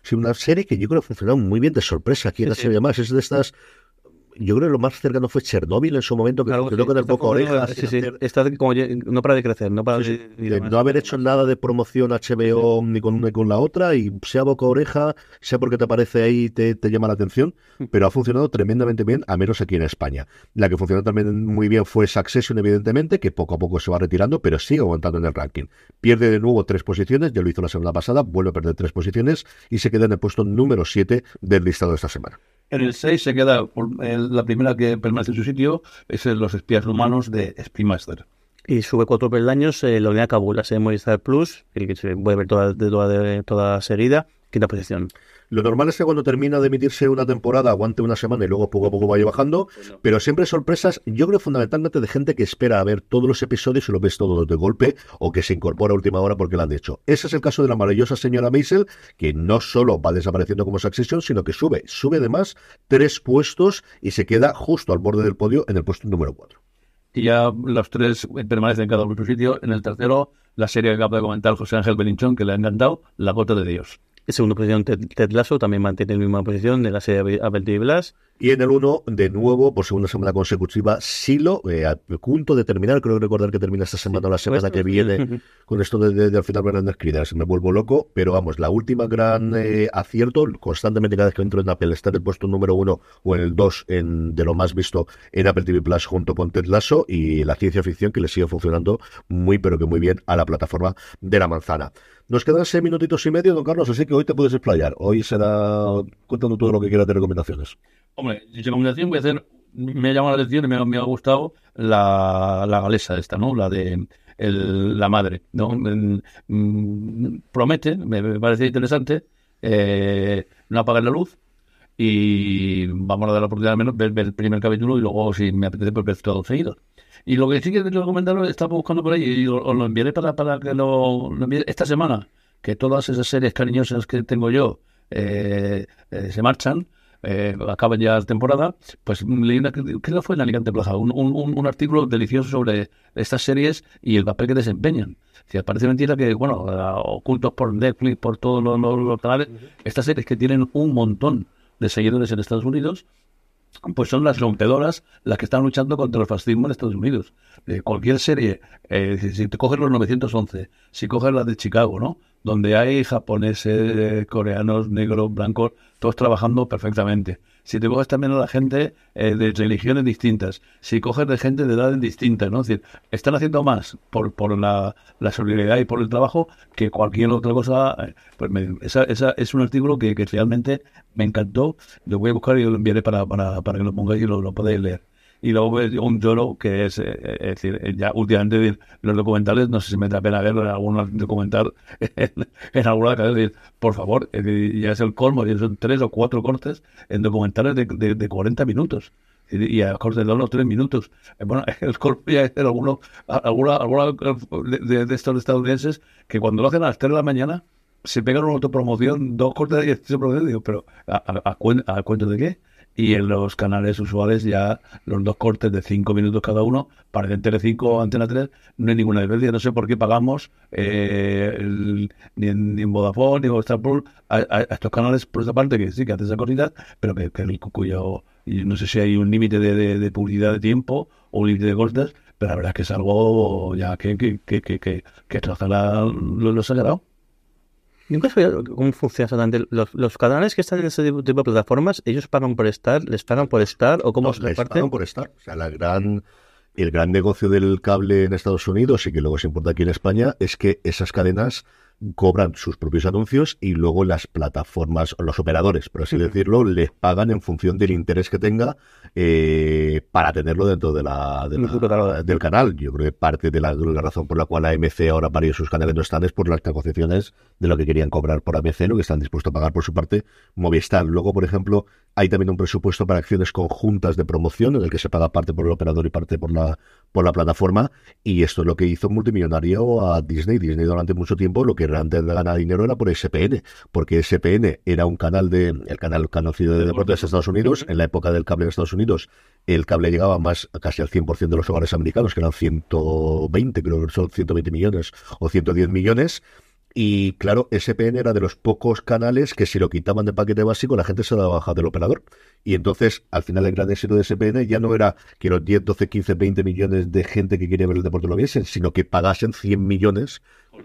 Sí, una serie que yo creo que ha funcionado muy bien de sorpresa aquí en la Sí, sí. serie más. Es de estas. Yo creo que lo más cercano fue Chernobyl en su momento, que así. con el poco orejas. Sí, sí. hacer- Está como no para de crecer, no para Sí, de, sí. no haber hecho nada de promoción HBO ni con una ni con la otra, y sea boca oreja, sea porque te aparece ahí y te, te llama la atención, pero ha funcionado tremendamente bien, a menos aquí en España. La que funcionó también muy bien fue Succession, evidentemente, que poco a poco se va retirando, pero sigue aguantando en el ranking. Pierde de nuevo tres posiciones, ya lo hizo la semana pasada, vuelve a perder tres posiciones y se queda en el puesto número 7 del listado de esta semana. En el 6 se queda por- la primera que permanece en su sitio, es el Los espías humanos de Spy Master. Y sube cuatro peldaños eh, la unidad de Kabul, la serie Movistar Plus, el que se puede ver toda, de toda, de toda seguida, quinta posición. Lo normal es que cuando termina de emitirse una temporada aguante una semana y luego poco a poco vaya bajando, pero siempre sorpresas, yo creo fundamentalmente de gente que espera a ver todos los episodios y lo ves todos de golpe o que se incorpora a última hora porque lo han hecho. Ese es el caso de la maravillosa señora Maisel, que no solo va desapareciendo como Succession, sino que sube, sube además tres puestos y se queda justo al borde del podio en el puesto número 4. Y ya los tres permanecen cada uno en su sitio. En el tercero, la serie que acaba de comentar José Ángel Belinchón, que le ha encantado, La Gota de Dios. En segunda posición, Ted, Ted Lasso también mantiene la misma posición de la serie Apple TV Plus. Y en el 1, de nuevo, por segunda semana consecutiva, Silo, eh, a punto de terminar, creo recordar que termina esta semana o la semana que viene, con esto de, de, de al final Brandon Critters, me vuelvo loco, pero vamos, la última gran eh, acierto, constantemente cada vez que entro en Apple está en el puesto número 1 o en el 2 en, de lo más visto en Apple TV Plus junto con Ted Lasso y la ciencia ficción que le sigue funcionando muy pero que muy bien a la plataforma de la manzana. Nos quedan seis minutitos y medio, don Carlos, así que hoy te puedes explayar. Hoy será contando todo lo que quieras de recomendaciones. Hombre, de recomendación voy a hacer, me ha llamado la atención y me, ha gustado la, galesa esta, ¿no? La de la madre, ¿no? Mm, promete, me, me, parece interesante, eh, no apagar la luz y vamos a dar la oportunidad al menos ver, ver el primer capítulo y luego si me apetece pues ver todo seguido. Y lo que sí que quiero comentar, estaba buscando por ahí y os lo enviaré para, para que lo, lo esta semana, que todas esas series cariñosas que tengo yo eh, eh, se marchan, eh, acaban ya la temporada, pues leí una, creo que fue en Alicante Plaza, un, un, un, artículo delicioso sobre estas series y el papel que desempeñan. Si parece mentira que, bueno, ocultos por Netflix, por todos los, los, los canales, estas series que tienen un montón de seguidores en Estados Unidos, pues son las rompedoras las que están luchando contra el fascismo en Estados Unidos. Eh, cualquier serie, eh, si te coges los 911, si coges la de Chicago, ¿no? Donde hay japoneses, coreanos, negros, blancos, todos trabajando perfectamente. Si te coges también a la gente eh, de religiones distintas, si coges de gente de edades distintas, ¿no? Decir, están haciendo más por, por la, la solidaridad y por el trabajo que cualquier otra cosa. Pues me, esa, esa es un artículo que, que, realmente me encantó. Lo voy a buscar y lo enviaré para, para, para que lo pongáis y lo, lo podáis leer y luego un lloro que es, eh, es decir, ya últimamente los documentales, no sé si me da pena verlo en algún documental, en, en alguna cadena, por favor, ya es el colmo, son tres o cuatro cortes en documentales de, de, de 40 minutos y a cortes de los tres minutos. Bueno, el colmo ya es algunos alguna, alguna de, de, estos estadounidenses que cuando lo hacen a las 3 de la mañana se pegan una autopromoción, dos cortes de 18 digo, pero ¿a, a, de qué? Y en los canales usuales ya los dos cortes de cinco minutos cada uno, para en Telecinco o Antena 3 no hay ninguna diferencia. No sé por qué pagamos eh, el, ni, en, ni, en, Vodafone ni en Star a, estos canales por esa parte que sí que hacen esa cosita, pero que, que cuyo no sé si hay un límite de, de, publicidad de tiempo o un límite de costes, pero la verdad es que es algo ya que, que, que, que, que, que lo sagrado. Nunca sabía cómo funciona exactamente. Los, los, canales que están en ese tipo de plataformas, ¿ellos pagan por estar? ¿Les pagan por estar? ¿O cómo no, se les reparte? pagan por estar. O sea, la gran, el gran negocio del cable en Estados Unidos y que luego se importa aquí en España es que esas cadenas cobran sus propios anuncios y luego las plataformas, los operadores, por así decirlo, les pagan en función del interés que tenga eh, para tenerlo dentro de la, de la, del canal. Yo creo que parte de la, de la, razón por la cual AMC ahora varios sus canales no están es por las negociaciones de lo que querían cobrar por AMC, lo que están dispuestos a pagar por su parte Movistar. Luego, por ejemplo, hay también un presupuesto para acciones conjuntas de promoción en el que se paga parte por el operador y parte por la, por la plataforma. Y esto es lo que hizo multimillonario a Disney. Disney durante mucho tiempo lo que realmente gana dinero era por SPN, porque SPN era un canal de, el canal conocido de deportes de Estados Unidos, en la época del cable en Estados Unidos, el cable llegaba más casi al 100% de los hogares americanos, que eran 120, creo que son 120 millones o 110 millones, y claro, SPN era de los pocos canales que si lo quitaban de paquete básico la gente se daba baja del operador. Y entonces, al final, el gran éxito de SPN ya no era que los 10, 12, 15, 20 millones de gente que quería ver el deporte lo viesen, sino que pagasen 100 millones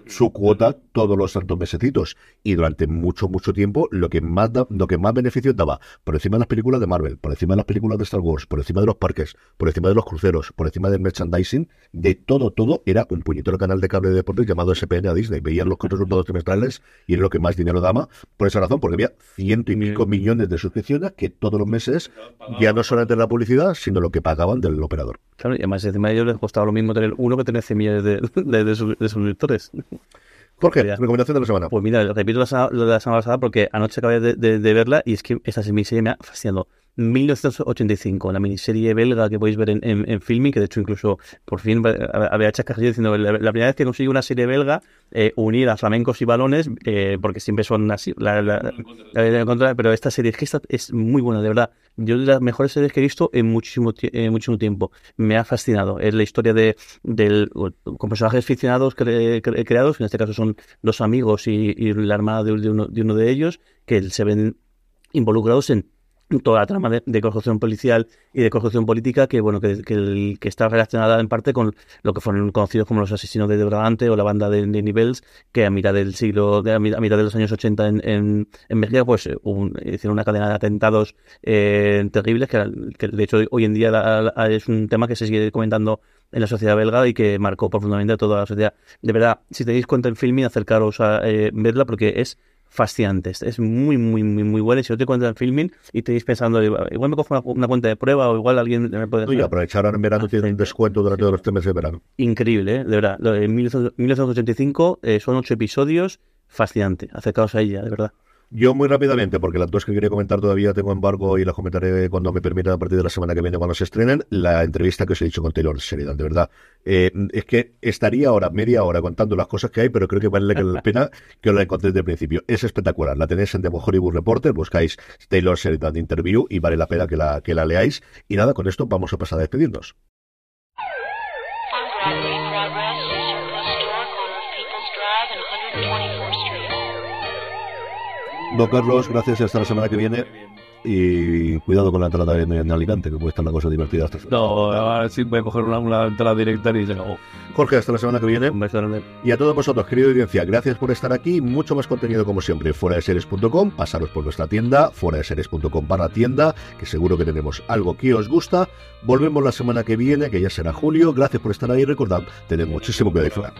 su cuota todos los santos mesecitos. Y durante mucho, mucho tiempo, lo que más da- lo que más beneficios daba, por encima de las películas de Marvel, por encima de las películas de Star Wars, por encima de los parques, por encima de los cruceros, por encima del merchandising, de todo, todo, era un puñetero canal de cable de deportes llamado SPN a Disney. Veían los resultados trimestrales y era lo que más dinero daba, por esa razón, porque había ciento y pico millones de suscripciones que todos los meses ya no solamente la publicidad, sino lo que pagaban del operador. Claro, y además encima de ellos les costaba lo mismo tener uno que tener 100 millones de, de, de sus- de suscriptores. Jorge, recomendación de la semana. Pues mira, repito la, de la semana pasada porque anoche acabé de, de- de verla y es que esa miniserie me ha fascinado. 1985, la miniserie belga que podéis ver en, en, en Filming, que de hecho incluso por fin había carrillo diciendo la, la primera vez que consigo una serie belga eh, unir a flamencos y balones, eh, porque siempre son así, la, la- pero esta serie es es muy buena, de verdad. Yo de las mejores series que he visto en muchísimo, en muchísimo tiempo. Me ha fascinado. Es la historia de del, con personajes ficcionados cre- cre- creados, en este caso son dos amigos y, y la hermana de, de uno, de uno de ellos, que se ven involucrados en toda la trama de, de construcción policial y de construcción política que bueno que, que, está relacionada en parte con lo que fueron conocidos como los asesinos de Brabante o la banda de, de que a mitad del siglo de, a mi- a mitad de los años 80 en, en, en Bélgica pues eh, un- hicieron una cadena de atentados eh, terribles que, que de hecho hoy en día la- es un tema que se sigue comentando en la sociedad belga y que marcó profundamente a toda la sociedad. De verdad si tenéis cuenta en filming acercaros a eh, verla porque es fascinante. Es- muy, muy, muy, muy buena. Y si no te cuentas en filming y te estáis pensando, igual me cojo una, una cuenta de prueba o igual alguien me puede Y aprovechar ahora en verano, tiene un descuento durante todos los tres meses de verano. Increíble, ¿eh? de verdad. De 1985 eh, son ocho episodios. Fascinante. Acercaos a ella, de verdad. Yo muy rápidamente, porque las dos que quería comentar todavía tengo embargo y las comentaré cuando me permita a partir de la semana que viene cuando se estrenen, la entrevista que os he dicho con Taylor Sheridan, de verdad. Eh, es que estaría ahora, media hora contando las cosas que hay, pero creo que vale la pena que os la encontréis desde el principio. Es espectacular, la tenéis en The Hollywood Reporter, buscáis Taylor Sheridan Interview y vale la pena que la, que la leáis. Y nada, con esto vamos a pasar a despedirnos. Don Carlos, gracias y hasta la semana que viene. Y cuidado con la entrada en, en Alicante, que puede estar la cosa divertida hasta No, ahora sí voy a coger una, una entrada directa y se acabó. Jorge, hasta la semana que viene. Y a todos vosotros, querida audiencia, gracias por estar aquí. Mucho más contenido como siempre, fuera de series.com. Pasaros por nuestra tienda, fuera de series.com barra tienda, que seguro que tenemos algo que os gusta. Volvemos la semana que viene, que ya será julio. Gracias por estar ahí. Recordad, tened muchísimo que disfrutar.